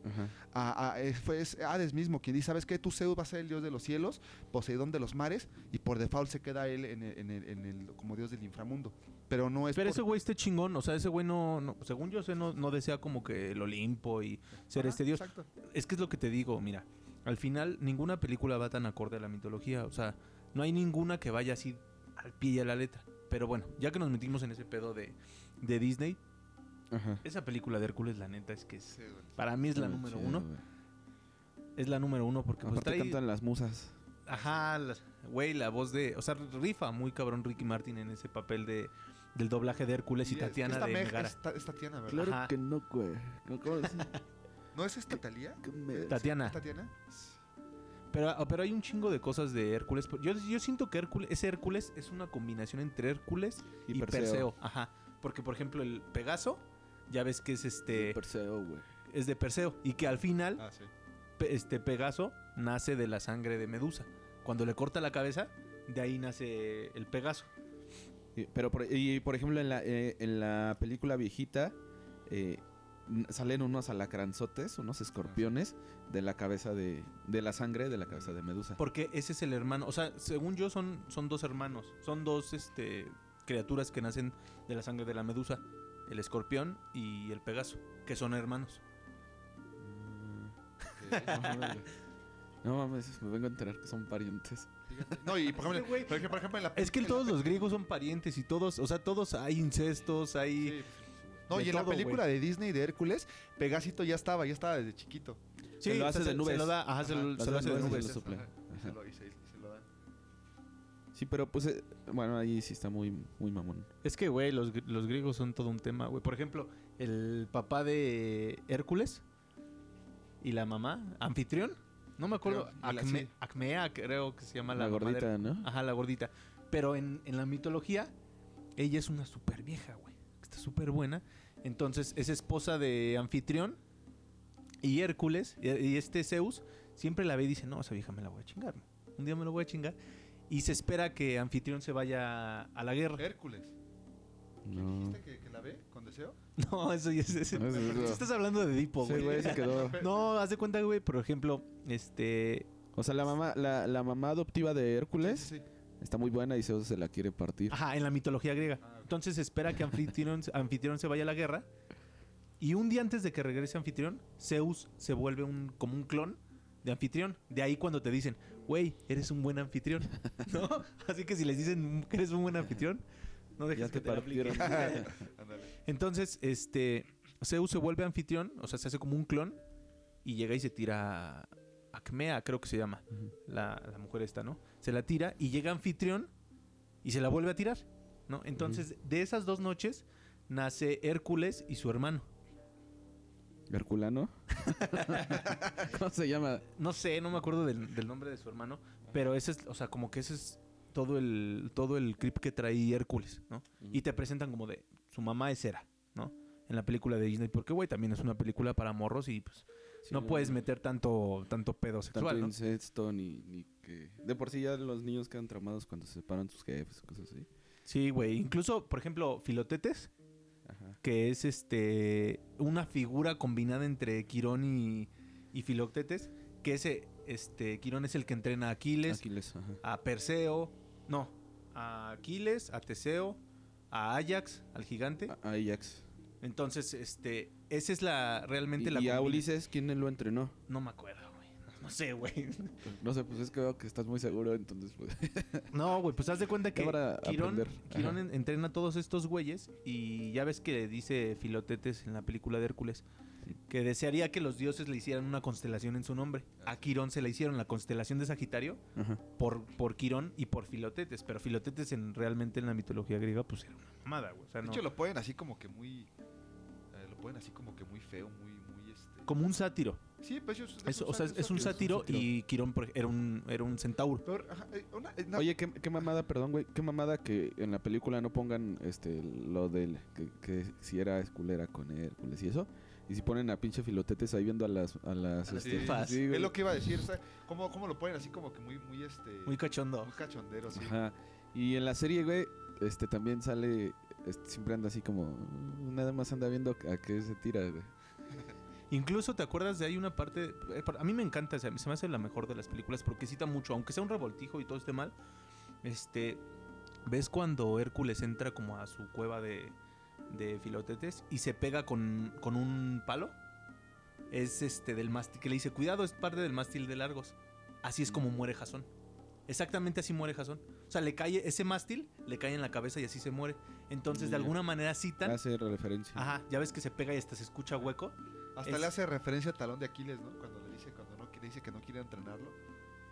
Speaker 2: a- a- eh, fue es Hades mismo quien dice, ¿sabes qué? Tú Zeus va a ser el dios de los cielos, Poseidón de los mares, y por default se queda él en el, en el- en el- como dios del inframundo. Pero no es
Speaker 1: Pero
Speaker 2: por-
Speaker 1: ese güey está chingón, o sea, ese güey no, no- según yo sé, no, no desea como que el Olimpo y ser
Speaker 2: Ajá,
Speaker 1: este dios.
Speaker 2: Exacto.
Speaker 1: Es que es lo que te digo, mira, al final ninguna película va tan acorde a la mitología, o sea, no hay ninguna que vaya así al pie y a la letra. Pero bueno, ya que nos metimos en ese pedo de, de Disney,
Speaker 3: Ajá.
Speaker 1: esa película de Hércules, la neta, es que es,
Speaker 2: Sí,
Speaker 1: para mí es la número
Speaker 3: chido,
Speaker 1: uno. Es la número uno porque pues trae...
Speaker 3: cantan las musas.
Speaker 1: Ajá, güey, la voz de... O sea, rifa muy cabrón Ricky Martin en ese papel de del doblaje de Hércules y,
Speaker 2: Y es-
Speaker 1: Tatiana
Speaker 2: esta
Speaker 1: de
Speaker 2: Meg-
Speaker 1: Megara.
Speaker 2: Tatiana, ¿verdad?
Speaker 3: Claro
Speaker 1: Ajá.
Speaker 3: que no, güey. ¿Cómo- cómo es? [LAUGHS]
Speaker 2: ¿No es esta Talía?
Speaker 3: ¿Qué me-
Speaker 1: Tatiana.
Speaker 2: ¿Tatiana?
Speaker 1: Pero, ah, pero hay un chingo de cosas de Hércules. Yo, yo siento que Hércules, ese Hércules es una combinación entre Hércules y,
Speaker 3: Y
Speaker 1: Perseo.
Speaker 3: Perseo.
Speaker 1: Ajá. Porque, por ejemplo, el Pegaso, ya ves que es este.
Speaker 3: Perseo, güey.
Speaker 1: es de Perseo. Y que al final,
Speaker 2: Ah, sí.
Speaker 1: pe- este Pegaso nace de la sangre de Medusa. Cuando le corta la cabeza, de ahí nace el Pegaso.
Speaker 3: Y- Pero, por, y por ejemplo, en la, eh, en la película viejita eh, salen unos alacranzotes, unos escorpiones de la cabeza de, de la sangre de la cabeza de Medusa.
Speaker 1: Porque ese es el hermano. O sea, según yo, son, son dos hermanos. Son dos este, criaturas que nacen de la sangre de la Medusa. El escorpión y el Pegaso. Que son hermanos. [LAUGHS]
Speaker 3: No mames, me vengo a enterar que son parientes.
Speaker 2: No, y por ejemplo,
Speaker 1: Sí, güey.
Speaker 2: por ejemplo, en la
Speaker 1: Es que
Speaker 2: en
Speaker 1: todos los griegos son parientes y todos, o sea, todos hay incestos, hay...
Speaker 2: Sí. No,
Speaker 1: de
Speaker 2: y en la película de Disney de Hércules, Pegasito ya estaba, ya estaba desde chiquito.
Speaker 1: Sí,
Speaker 3: Se lo hace de nubes.
Speaker 1: Se lo da, ajá, se
Speaker 2: Ajá,
Speaker 1: lo,
Speaker 3: lo
Speaker 1: se lo
Speaker 3: hace de nubes. lo
Speaker 2: se lo- se- dan.
Speaker 3: Sí, pero pues, eh, bueno, ahí sí está muy, muy mamón.
Speaker 1: Es que, güey, los, los griegos son todo un tema, güey. Por ejemplo, el papá de Hércules y la mamá, anfitrión, no me acuerdo,
Speaker 2: Creo,
Speaker 1: Acme-
Speaker 2: sí.
Speaker 1: Acmea creo que se llama la,
Speaker 3: La,
Speaker 1: de-
Speaker 3: gordita, ¿no?
Speaker 1: Ajá, la gordita. Pero en, en la mitología, ella es una súper vieja, güey. Está súper buena. Entonces, es esposa de anfitrión y Hércules, y, este Zeus, siempre la ve y dice, no, esa vieja me la voy a chingar. Un día me la voy a chingar. Y se espera que anfitrión se vaya a la guerra.
Speaker 2: Hércules.
Speaker 3: No.
Speaker 2: ¿Viste que, que la ve con deseo? [LAUGHS]
Speaker 1: No, eso ya es...
Speaker 3: No, eso
Speaker 1: estás hablando de Edipo,
Speaker 3: Sí,
Speaker 1: güey.
Speaker 3: güey, se quedó. [LAUGHS]
Speaker 1: No, haz de cuenta, güey, por ejemplo, este...
Speaker 3: O sea, la mamá, la, la mamá adoptiva de Hércules
Speaker 2: Sí, sí, sí.
Speaker 3: está muy buena y Zeus se la quiere partir.
Speaker 1: Ajá, en la mitología griega.
Speaker 2: Ah.
Speaker 1: Entonces espera que anfitrión, [LAUGHS] anfitrión se vaya a la guerra. Y un día antes de que regrese anfitrión, Zeus se vuelve un, como un clon de anfitrión. De ahí cuando te dicen, güey, eres un buen anfitrión. [LAUGHS] ¿No? Así que si les dicen que eres un buen anfitrión, no dejes
Speaker 3: Ya
Speaker 1: que te
Speaker 3: partieron. [LAUGHS]
Speaker 1: Entonces, este, Zeus se vuelve anfitrión, o sea, se hace como un clon y llega y se tira a Acmea, creo que se llama, la, la mujer esta, ¿no? Se la tira y llega anfitrión y se la vuelve a tirar, ¿no? Entonces, de esas dos noches nace Hércules y su hermano.
Speaker 3: ¿Herculano? [LAUGHS] ¿Cómo se llama?
Speaker 1: No sé, no me acuerdo del, del nombre de su hermano, pero ese es, o sea, como que ese es todo el, todo el clip que trae Hércules, ¿no? Y te presentan como de, su mamá es Hera, ¿no? En la película de Disney, porque, güey, también es una película para morros y, pues,
Speaker 3: Sí,
Speaker 1: no puedes meter tanto, tanto pedo
Speaker 3: tanto
Speaker 1: sexual, ¿no?
Speaker 3: incesto ni, ni que... De por sí ya los niños quedan traumados cuando se separan sus jefes, cosas así.
Speaker 1: Sí, güey. Incluso, por ejemplo, Filotetes,
Speaker 3: Ajá.
Speaker 1: que es este una figura combinada entre Quirón y, y Filoctetes, que ese, este, Quirón es el que entrena a Aquiles,
Speaker 3: Aquiles,
Speaker 1: a Perseo, no, a Aquiles, a Teseo, a Ajax, al gigante.
Speaker 3: A- Ajax.
Speaker 1: Entonces, este, esa es la realmente
Speaker 3: ¿Y,
Speaker 1: la
Speaker 3: y a Ulises quién lo entrenó?
Speaker 1: No me acuerdo. No sé, güey.
Speaker 3: No sé, pues es que veo que estás muy seguro, entonces pues... [LAUGHS]
Speaker 1: No, güey, pues haz de cuenta que Quirón, en- entrena a todos estos güeyes y ya ves que dice Filotetes en la película de Hércules que desearía que los dioses le hicieran una constelación en su nombre. A Quirón se le hicieron la constelación de Sagitario
Speaker 3: Ajá.
Speaker 1: por, por Quirón y por Filotetes, pero Filotetes en, realmente en la mitología griega pues era una mamada, güey. O sea,
Speaker 2: De
Speaker 1: no-
Speaker 2: hecho, lo ponen así como que muy. eh, lo ponen así como que muy feo, muy. muy este...
Speaker 1: como un sátiro.
Speaker 2: Sí, pues es,
Speaker 1: Es, o sea, es un sátiro y Quirón por- era un, era un centauro.
Speaker 2: Pero, ajá, eh, una- eh,
Speaker 3: Oye, ¿qué, qué mamada, perdón, güey, qué mamada que en la película no pongan este lo del que, que si era esculera con Hércules y eso. Y si ponen a pinche filotetes ahí viendo a las a las
Speaker 2: Sí,
Speaker 3: este, sí,
Speaker 2: es lo que iba a decir. O sea, ¿cómo, cómo lo ponen así como que muy, muy este.
Speaker 1: Muy cachondo.
Speaker 2: muy cachondero, sí.
Speaker 3: Ajá. Y en la serie, güey, este también sale este, siempre anda así como nada más anda viendo a qué se tira, güey.
Speaker 1: Incluso te acuerdas de hay una parte. eh, A mí me encanta, se me hace la mejor de las películas porque cita mucho, aunque sea un revoltijo y todo esté mal. Este. ¿Ves cuando Hércules entra como a su cueva de, de filotetes y se pega con, con un palo? Es este del mástil que le dice: Cuidado, es parte del mástil de Largos. Así es como muere Jasón. Exactamente así muere Jasón. O sea, le cae ese mástil, le cae en la cabeza y así se muere. Entonces, de alguna manera citan.
Speaker 3: Hace referencia.
Speaker 1: Ajá, ya ves que se pega y hasta se escucha hueco.
Speaker 2: Hasta
Speaker 1: es-
Speaker 2: le hace referencia al talón de Aquiles, ¿no? Cuando le dice, cuando no, le dice que no quiere entrenarlo.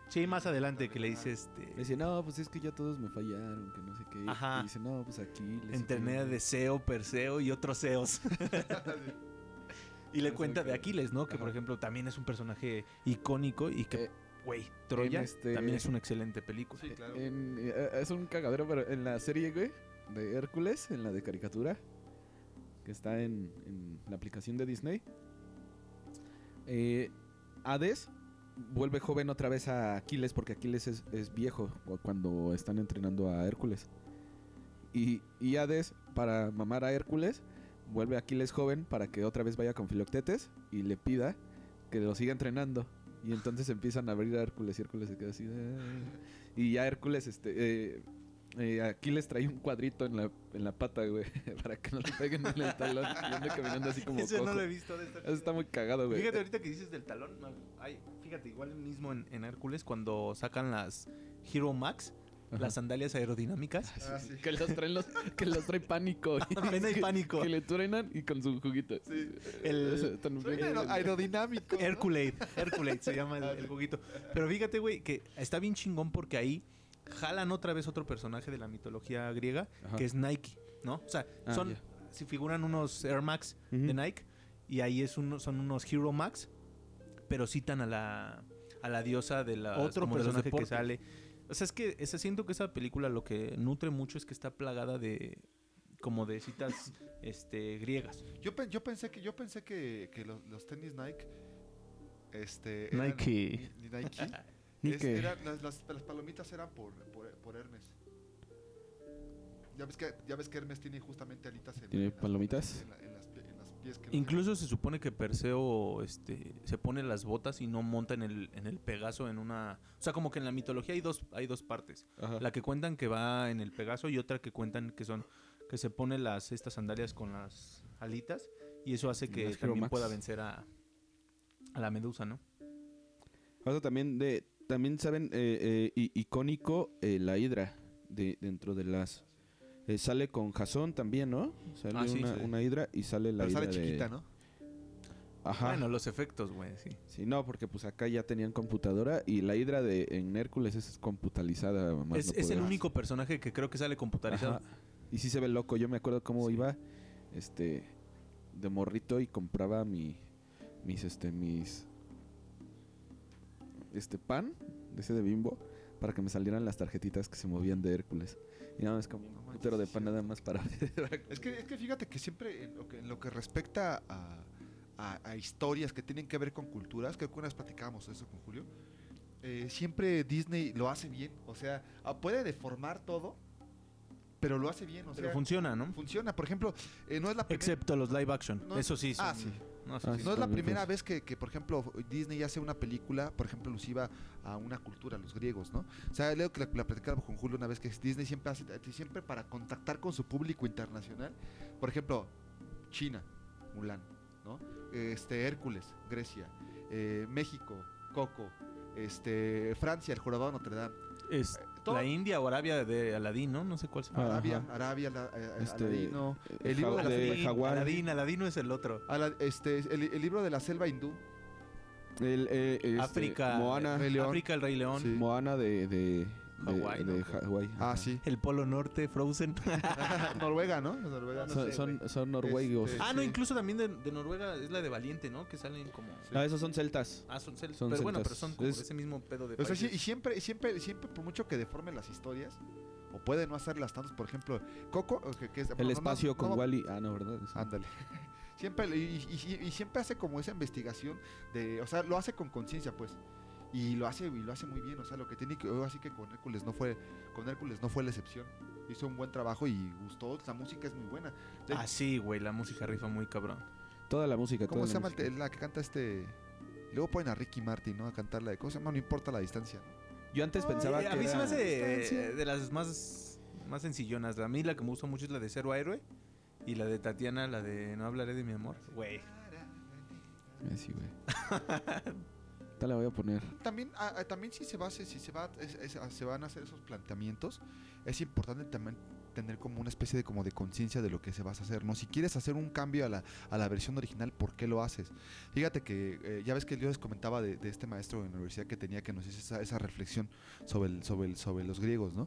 Speaker 1: Sí, más adelante que le dice este.
Speaker 3: Le dice, no, pues es que ya todos me fallaron, que no sé qué.
Speaker 1: Ajá.
Speaker 3: Y dice, no, pues aquí. les
Speaker 1: Entrené a Deseo, Perseo y otros Zeos. [LAUGHS] y le
Speaker 3: Eso
Speaker 1: cuenta de Aquiles, ¿no? Que por ejemplo también es un personaje icónico y que,
Speaker 3: Eh,
Speaker 1: güey, Troya
Speaker 3: este-
Speaker 1: también es una excelente película.
Speaker 2: Sí, claro.
Speaker 3: En- eh, es un cagadero, pero en la serie, güey, de Hércules, en la de caricatura, que está en, en la aplicación de Disney, eh, Hades vuelve joven otra vez a Aquiles porque Aquiles es, viejo cu- cuando están entrenando a Hércules. Y, y Hades, para mamar a Hércules, vuelve a Aquiles joven para que otra vez vaya con Filoctetes y le pida que lo siga entrenando. Y entonces empiezan a abrir a Hércules y Hércules se queda así. "Ah". Y ya Hércules, este, eh, eh, Aquiles trae un cuadrito en la, en la pata, güey, [LAUGHS] para que no le peguen en el talón. Y anda caminando así como
Speaker 1: Ese no lo he visto de esta
Speaker 3: Eso está muy cagado, güey.
Speaker 1: Fíjate ahorita que dices del talón. no, ay, fíjate, igual mismo en, en Hércules cuando sacan las Hero Max,
Speaker 3: Ajá.
Speaker 1: las sandalias aerodinámicas.
Speaker 2: Ah, sí.
Speaker 3: Que los traen los, que los trae pánico. [LAUGHS]
Speaker 1: Pena y [LAUGHS] pánico.
Speaker 3: Que le truenan y con su juguito.
Speaker 2: Sí.
Speaker 1: El-
Speaker 3: Eso,
Speaker 2: aerodinámico. ¿no?
Speaker 1: Herculate, Herculate se llama el, el juguito. Pero fíjate, güey, que está bien chingón porque ahí jalan otra vez otro personaje de la mitología griega,
Speaker 3: Ajá.
Speaker 1: que es Nike, ¿no? O sea,
Speaker 3: Ah,
Speaker 1: son, si figuran unos Air Max de Nike, y ahí es uno, son unos Hero Max, pero citan a la, a la diosa de la
Speaker 7: Otro personaje que
Speaker 1: sale. O sea, es que esa, siento que esa película lo que nutre mucho es que está plagada de como de citas [LAUGHS] este griegas.
Speaker 2: Yo, yo pensé que yo pensé que, que los, los tenis Nike este
Speaker 7: Nike.
Speaker 2: ni- ni Nike
Speaker 3: Ni [LAUGHS]
Speaker 2: es-
Speaker 3: que-
Speaker 2: eran- las, las- las palomitas eran por, por, por Hermes. Ya ves que ya ves que Hermes tiene justamente alitas en,
Speaker 3: ¿Tiene
Speaker 2: en las-
Speaker 3: palomitas?
Speaker 2: en, la- en las, pie- en las pies que no
Speaker 1: Incluso se supone que Perseo este, se pone las botas y no monta en el, en el Pegaso en una... O sea, como que en la mitología hay dos, hay dos partes.
Speaker 3: Ajá.
Speaker 1: La que cuentan que va en el Pegaso y otra que cuentan que son... Que se pone las, estas sandalias con las alitas y eso hace que también
Speaker 3: Max.
Speaker 1: pueda vencer a, a la medusa, ¿no?
Speaker 3: Pasa también de. También saben, eh, eh, i- icónico, eh, la hidra de, dentro de las. eh, sale con Jason también, ¿no? Sale
Speaker 1: Ah, sí,
Speaker 3: una,
Speaker 2: sí.
Speaker 3: una hidra y sale la
Speaker 2: Pero sale
Speaker 3: hidra de-
Speaker 2: chiquita, ¿no?
Speaker 3: Ajá.
Speaker 1: Bueno, los efectos, güey, sí.
Speaker 3: Sí, no, porque pues acá ya tenían computadora y la hidra de en Hércules es computalizada. más
Speaker 1: Es,
Speaker 3: no
Speaker 1: es el único personaje que creo que sale computarizado.
Speaker 3: Ajá. Y sí se ve loco. Yo me acuerdo cómo
Speaker 1: Sí.
Speaker 3: iba este de morrito y compraba mi mis este mis este pan ese de Bimbo para que me salieran las tarjetitas que se movían de Hércules. Y nada más como un putero de pan nada más para [LAUGHS]
Speaker 2: Es que, es que fíjate que siempre en lo que, en lo que respecta a, a- a historias que tienen que ver con culturas, creo que una vez platicábamos eso con Julio, eh, siempre Disney lo hace bien. O sea, ah, puede deformar todo, pero lo hace bien. O
Speaker 1: Pero
Speaker 2: sea,
Speaker 1: funciona, ¿no?
Speaker 2: funciona. Por ejemplo, eh, no es la primera...
Speaker 1: Excepto los live action.
Speaker 2: No-
Speaker 1: Eso sí.
Speaker 2: Ah, sí.
Speaker 1: No,
Speaker 3: Ah,
Speaker 1: sí
Speaker 3: sí.
Speaker 2: No es la primera vez que, que, por ejemplo, Disney hace una película, por ejemplo, alusiva a una cultura, los griegos, ¿no? O sea, leo que la, la platicaba con Julio una vez que Disney siempre hace, siempre para contactar con su público internacional, por ejemplo, China, Mulan, ¿no? Este, Hércules, Grecia, eh, México, Coco, este, Francia, el jorobado de Notre Dame,
Speaker 1: Es
Speaker 2: todo-
Speaker 1: la India o Arabia de Aladín, ¿no? No sé cuál.
Speaker 3: Ah,
Speaker 2: Arabia,
Speaker 3: Ajá.
Speaker 2: Arabia, la- eh,
Speaker 3: Este,
Speaker 2: Aladino,
Speaker 3: eh,
Speaker 2: el libro de la
Speaker 3: de
Speaker 2: selva-
Speaker 3: Hawái.
Speaker 1: Aladín, Aladino es el otro.
Speaker 2: Ala- este, el, el libro de la selva hindú,
Speaker 3: El, eh, este,
Speaker 1: África.
Speaker 3: Moana.
Speaker 2: Rey León.
Speaker 1: África, el Rey León.
Speaker 2: Sí.
Speaker 3: Moana de,
Speaker 1: Hawái,
Speaker 3: de
Speaker 1: ¿no?
Speaker 3: Hawái.
Speaker 2: ah,
Speaker 3: ajá.
Speaker 2: sí,
Speaker 1: El Polo Norte, Frozen. [LAUGHS]
Speaker 2: Noruega, ¿no? Noruega, no
Speaker 3: Son,
Speaker 2: sé,
Speaker 3: son,
Speaker 2: güey.
Speaker 3: son noruegos.
Speaker 2: Este,
Speaker 1: ah, no,
Speaker 2: sí.
Speaker 1: incluso también de, de Noruega es la de Valiente, ¿no? Que salen como...
Speaker 3: No, esos son celtas.
Speaker 1: Ah, son celtas.
Speaker 3: Son
Speaker 1: pero bueno,
Speaker 3: celtas.
Speaker 1: pero son como
Speaker 3: Es-
Speaker 1: de ese mismo pedo de
Speaker 2: O sea, sí, y siempre, siempre, siempre, por mucho que deformen las historias, o puede no hacerlas tantas, por ejemplo, Coco, o que, que es...
Speaker 3: El espacio
Speaker 2: no,
Speaker 3: con
Speaker 2: no,
Speaker 3: Wally. Ah, no, ¿verdad? Eso.
Speaker 2: Ándale. [LAUGHS] Siempre, y, y- y siempre hace como esa investigación de, o sea, lo hace con conciencia, pues. Y lo hace, y lo hace muy bien, o sea, lo que tiene que, así que con Hércules no fue, con Hércules no fue la excepción. Hizo un buen trabajo y gustó, la música es muy buena. De-
Speaker 1: Ah, sí, güey, la música rifa muy cabrón.
Speaker 3: Toda la música.
Speaker 2: ¿Cómo
Speaker 3: toda
Speaker 2: se
Speaker 3: la
Speaker 2: llama
Speaker 3: música.
Speaker 2: la que canta este? Luego ponen a Ricky Martin, ¿no? A cantar la de, ¿cómo se llama? No importa la distancia.
Speaker 3: Yo antes pensaba que
Speaker 1: a mí se me hace
Speaker 2: distancia.
Speaker 1: de las más, más sencillonas. A mí la que me gusta mucho es la de Cero Héroe. Y la de Tatiana, la de No hablaré de mi amor. Güey.
Speaker 3: Eh, sí, güey. [LAUGHS] Te la voy a poner.
Speaker 2: También, ah, ah, también si se va, a si se va, es- es- ah, se van a hacer esos planteamientos, es importante también tener como una especie de como de conciencia de lo que se vas a hacer, ¿no? Si quieres hacer un cambio a la, a la versión original, ¿por qué lo haces? Fíjate que eh, ya ves que yo les comentaba de, de este maestro de la universidad que tenía que nos hizo esa, esa reflexión sobre, el, sobre, el- sobre los griegos, ¿no?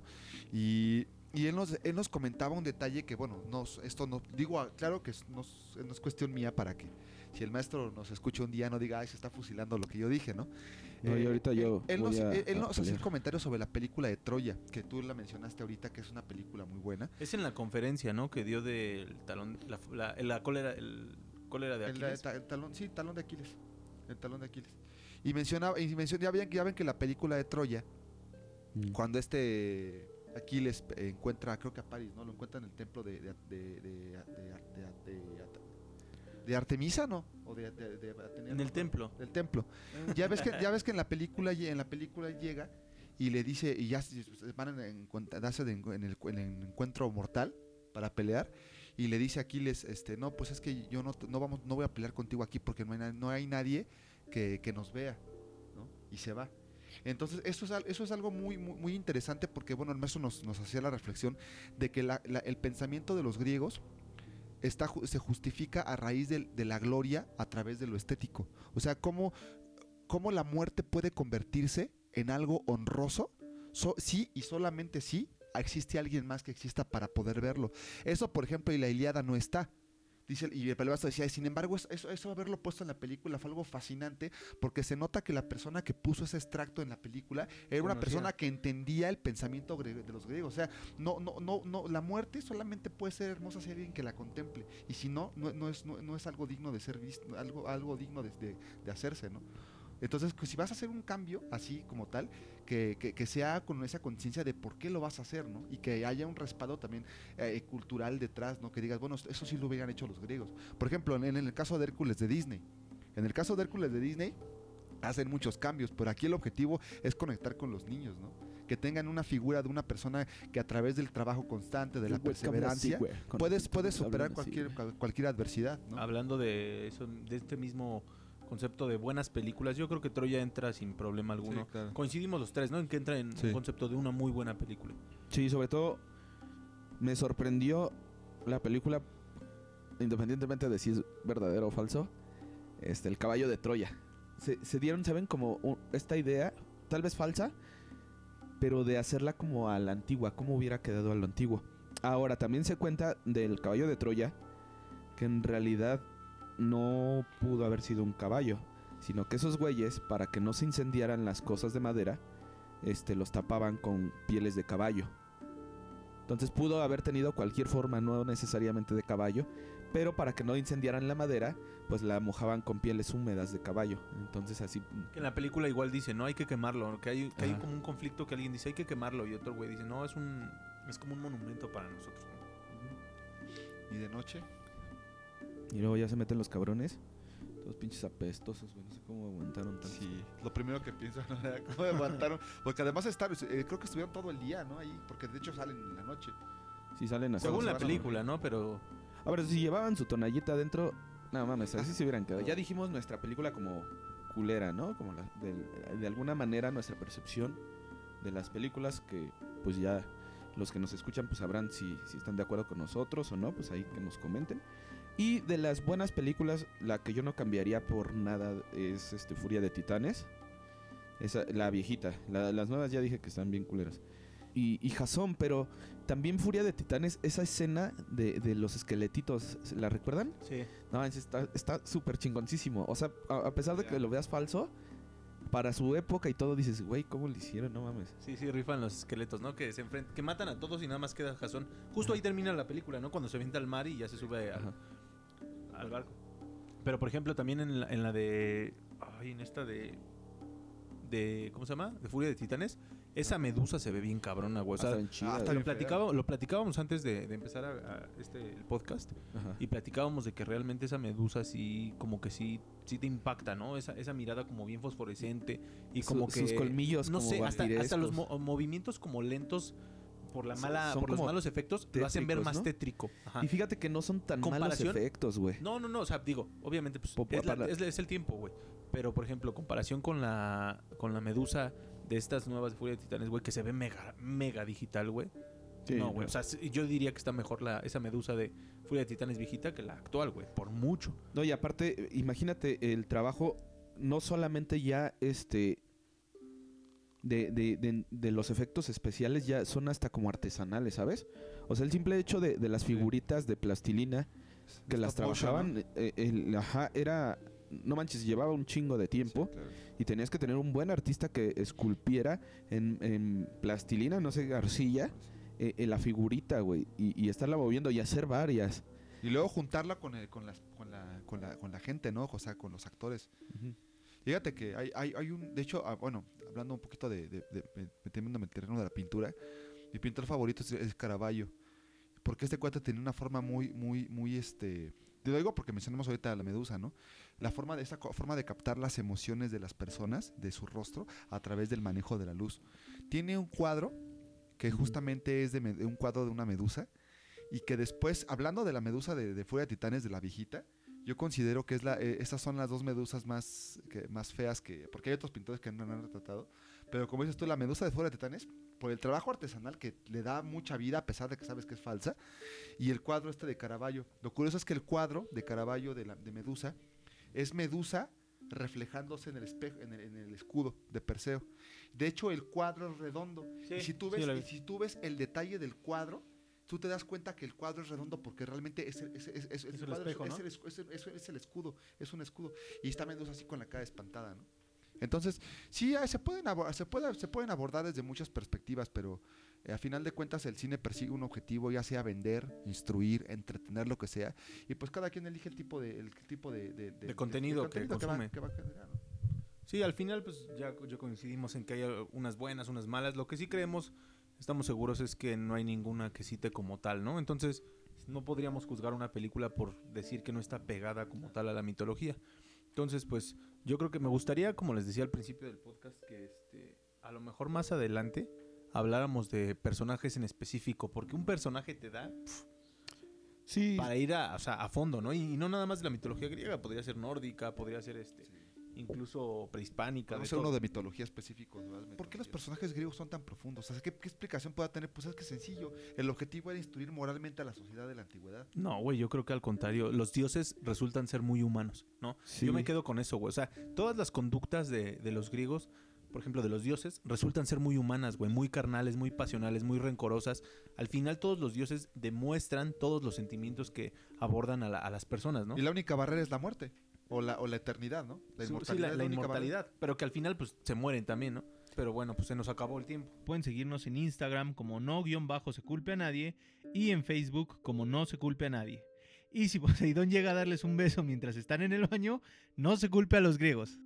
Speaker 2: Y, y él, nos, él nos comentaba un detalle que, bueno, nos, esto no, digo, claro que es- no es cuestión mía para que si el maestro nos escucha un día no diga, ay, se está fusilando lo que yo dije, ¿no?
Speaker 3: No, y ahorita yo
Speaker 2: Él,
Speaker 3: voy
Speaker 2: nos,
Speaker 3: a-
Speaker 2: él- él
Speaker 3: a
Speaker 2: nos
Speaker 3: pelear.
Speaker 2: comentarios sobre la película de Troya, que tú la mencionaste ahorita, que es una película muy buena.
Speaker 1: Es en la conferencia, ¿no? Que dio del talón, la, la, la cólera, el cólera de
Speaker 2: El,
Speaker 1: Aquiles.
Speaker 2: ta- el talón, sí, talón de Aquiles. El talón de Aquiles. Y mencionaba, y mencion- ya, ven, ya ven que la película de Troya,
Speaker 3: Mm.
Speaker 2: cuando este Aquiles eh, encuentra, creo que a París, ¿no? Lo encuentra en el templo de, de, de, de- de- Artemisa, ¿no? O de, de- de Atenea,
Speaker 1: En el templo.
Speaker 2: Del templo. Ya ves que, ya ves que en la película, en la película llega y le dice, y ya van en el, en el encuentro mortal para pelear. Y le dice a Aquiles, este, no, pues es que yo no, no vamos, no voy a pelear contigo aquí porque no hay, na- no hay nadie que, que nos vea, ¿no? Y se va. Entonces, eso es, eso es algo muy, muy, muy interesante porque, bueno, el maestro nos, nos hacía la reflexión de que la- la- el pensamiento de los griegos está, se justifica a raíz de, la gloria a través de lo estético. O sea, cómo, cómo la muerte puede convertirse en algo honroso, so- sí y solamente sí existe alguien más que exista para poder verlo. Eso, por ejemplo, y la Iliada no está. Dice, y el pelebazo decía, sin embargo, es- eso, eso haberlo puesto en la película fue algo fascinante porque se nota que la persona que puso ese extracto en la película era una
Speaker 1: Conocía.
Speaker 2: persona que entendía el pensamiento de los griegos. O sea, no, no, no, no, la muerte solamente puede ser hermosa si hay alguien que la contemple. Y si no, no, no es, no, no es algo digno de ser visto, algo, algo digno de, de- de hacerse, ¿no? Entonces, pues, si vas a hacer un cambio así como tal, que, que- que sea con esa conciencia de por qué lo vas a hacer, ¿no? Y que haya un respaldo también eh, cultural detrás, ¿no? Que digas, bueno, eso sí lo hubieran hecho los griegos. Por ejemplo, en, en el caso de Hércules de Disney. En el caso de Hércules de Disney, hacen muchos cambios, pero aquí el objetivo es conectar con los niños, ¿no? Que tengan una figura de una persona que a través del trabajo constante, de la perseverancia, puedes, puedes superar cualquier, cualquier adversidad, ¿no?
Speaker 1: Hablando de eso, de este mismo concepto de buenas películas, yo creo que Troya entra sin problema alguno.
Speaker 2: Sí, claro.
Speaker 1: Coincidimos los tres, ¿no? En que entra en
Speaker 2: Sí.
Speaker 1: un concepto de una muy buena película.
Speaker 3: Sí, sobre todo me sorprendió la película, independientemente de si es verdadero o falso, este, el caballo de Troya. Se, se dieron, ¿saben? Como un- esta idea, tal vez falsa, pero de hacerla como a la antigua, como hubiera quedado a lo antiguo. Ahora, también se cuenta del caballo de Troya, que en realidad no pudo haber sido un caballo, sino que esos güeyes, para que no se incendiaran las cosas de madera, este, los tapaban con pieles de caballo. Entonces pudo haber tenido cualquier forma, no necesariamente de caballo, pero para que no incendiaran la madera, pues la mojaban con pieles húmedas de caballo. Entonces así...
Speaker 1: Que en la película igual dice, no hay que quemarlo, que hay, que hay como un conflicto que alguien dice, hay que quemarlo, y otro güey dice, no, es un es como un monumento para nosotros. ¿no?
Speaker 2: Y de noche,
Speaker 3: Y luego ya se meten los cabrones. Todos pinches apestosos, güey. No sé cómo aguantaron tanto.
Speaker 2: Sí, lo primero que pienso [LAUGHS] cómo aguantaron. Porque además estar, eh, creo que estuvieron todo el día, ¿no? Ahí, porque de hecho salen en la noche.
Speaker 3: Sí salen así.
Speaker 1: Según
Speaker 2: se
Speaker 1: la película, ¿no? Pero
Speaker 3: A ver, si llevaban su tonallita adentro, no mames, así se hubieran quedado. Ya dijimos nuestra película como culera, ¿no? Como la- de, de alguna manera nuestra percepción de las películas que pues ya los que nos escuchan pues sabrán si, si están de acuerdo con nosotros o no, pues ahí que nos comenten. Y de las buenas películas, la que yo no cambiaría por nada es este Furia de Titanes. Esa, la viejita. La- las nuevas ya dije que están bien culeras. Y, y Jason, pero también Furia de Titanes, esa escena de, de los esqueletitos, ¿la recuerdan?
Speaker 1: Sí.
Speaker 3: No, es- está está súper chingoncísimo. O sea, a, a pesar de que lo veas falso, para su época y todo dices, güey, ¿cómo lo hicieron? No mames.
Speaker 1: Sí, sí, rifan los esqueletos, ¿no? Que se enfrentan, que matan a todos y nada más queda Jason. Justo ahí termina la película, ¿no? Cuando se avienta al mar y ya se sube
Speaker 3: Ajá.
Speaker 1: Al barco. Pero por ejemplo, también en la, en la de. Ay, en esta de. de. ¿Cómo se llama? De Furia de Titanes. Esa medusa se ve bien cabrona, güey. O sea,
Speaker 3: chida,
Speaker 2: ah,
Speaker 1: lo, platicaba, lo platicábamos antes de, de empezar a, a este, el podcast.
Speaker 3: Ajá.
Speaker 1: Y platicábamos de que realmente esa medusa sí, como que sí, sí te impacta, ¿no? Esa, esa mirada como bien fosforescente y
Speaker 3: Su-
Speaker 1: como que...
Speaker 3: sus colmillos
Speaker 1: No
Speaker 3: como
Speaker 1: sé, hasta, hasta los mo- movimientos como lentos por la mala,
Speaker 3: son
Speaker 1: por los malos efectos, lo hacen ver
Speaker 3: tétricos,
Speaker 1: más
Speaker 3: ¿no?
Speaker 1: tétrico. Ajá.
Speaker 3: Y fíjate que no son tan malos efectos, güey.
Speaker 1: No, no, no, o sea, digo, obviamente, pues, es, la-
Speaker 3: para-
Speaker 1: es- es el tiempo, güey. Pero, por ejemplo, comparación con la, con la medusa de estas nuevas de Furia de Titanes, güey, que se ve mega, mega digital, güey.
Speaker 3: Sí,
Speaker 1: no, güey, o sea, yo diría que está mejor la, esa medusa de Furia de Titanes viejita que la actual, güey, por mucho.
Speaker 3: No, y aparte, imagínate el trabajo, no solamente ya este. De, de- de- de los efectos especiales ya son hasta como artesanales, ¿sabes? O sea, el simple hecho de, de las figuritas de plastilina que las trabajaban, eh, el- ajá, era. No manches, llevaba un chingo de tiempo.
Speaker 2: Sí, claro.
Speaker 3: Y tenías que tener un buen artista que esculpiera en, en plastilina, no sé, arcilla, eh, en la figurita, güey. Y, y estarla moviendo y hacer varias.
Speaker 2: Y luego juntarla con, el- con, las, con, la, con, la, con la gente, ¿no? O sea, con los actores. Fíjate que hay, hay, hay un... De hecho, ah, bueno, hablando un poquito de... de, de- de- metiéndome en el terreno de la pintura. Mi pintor favorito es, es Caravaggio. Porque este cuate tiene una forma muy, muy, muy, este... Te lo digo porque mencionamos ahorita a la medusa, ¿no? La forma de esa co- forma de captar las emociones de las personas, de su rostro, a través del manejo de la luz. Tiene un cuadro que justamente es de un cuadro de una medusa y que después, hablando de la medusa de, de Furia de Titanes, de la viejita, yo considero que es la, eh, esas son las dos medusas más, que, más feas que... Porque hay otros pintores que no la han retratado. Pero como dices tú, la medusa de Furia de Titanes, por el trabajo artesanal que le da mucha vida a pesar de que sabes que es falsa, y el cuadro este de Caravaggio. Lo curioso es que el cuadro de Caravaggio de, la, de Medusa es Medusa reflejándose en el espejo, en el, en el escudo de Perseo. De hecho, el cuadro es redondo. y, si tú ves, y si tú ves el detalle del cuadro, tú te das cuenta que el cuadro es redondo porque realmente es el, es- es- es- el
Speaker 1: el
Speaker 2: cuadro
Speaker 1: espejo,
Speaker 2: es,
Speaker 1: ¿no?
Speaker 2: el, escu- es el- es el- es el escudo, es un escudo. Y está Medusa así con la cara espantada, ¿no? Entonces, sí, ah, se pueden, se, puede- se pueden abordar desde muchas perspectivas, pero eh, a final de cuentas el cine persigue un objetivo, ya sea vender, instruir, entretener, lo que sea. Y pues cada quien elige el tipo de, el tipo de, de,
Speaker 1: De contenido que
Speaker 2: va-
Speaker 1: consume.
Speaker 2: que va a generar, ¿no?
Speaker 1: Sí, al final, pues ya, ya coincidimos en que hay unas buenas, unas malas. Lo que sí creemos, estamos seguros, es que no hay ninguna que cite como tal, ¿no? Entonces, no podríamos juzgar una película por decir que no está pegada como tal a la mitología. Entonces, pues, yo creo que me gustaría, como les decía al principio del podcast, que este, a lo mejor más adelante habláramos de personajes en específico, porque un personaje te da pf,
Speaker 3: Sí.
Speaker 1: para ir a, o sea, a fondo, ¿no? Y, y no nada más de la mitología griega, podría ser nórdica, podría ser este, incluso prehispánica.
Speaker 2: No
Speaker 1: de
Speaker 2: ser uno de mitología específico. ¿no? ¿Por qué los personajes griegos son tan profundos? O sea, ¿qué, qué explicación pueda tener? Pues es que sencillo. El objetivo era instruir moralmente a la sociedad de la antigüedad.
Speaker 1: No, güey, yo creo que al contrario, los dioses resultan ser muy humanos, ¿no?
Speaker 3: Sí.
Speaker 1: Yo me quedo con eso, güey. O sea, todas las conductas de, de los griegos, por ejemplo, de los dioses, resultan ser muy humanas, güey, muy carnales, muy pasionales, muy rencorosas. Al final todos los dioses demuestran todos los sentimientos que abordan a, la- a las personas, ¿no?
Speaker 2: Y la única barrera es la muerte. O la, o la eternidad, ¿no? La inmortalidad.
Speaker 1: sí, la,
Speaker 2: es
Speaker 1: la
Speaker 2: única
Speaker 1: inmortalidad. Pero que al final, pues, se mueren también, ¿no? Pero bueno, pues se nos acabó el tiempo. Pueden seguirnos en Instagram como no-se culpe a nadie y en Facebook como no se culpe a nadie. Y si [LAUGHS] Poseidón llega a darles un beso mientras están en el baño, no se culpe a los griegos.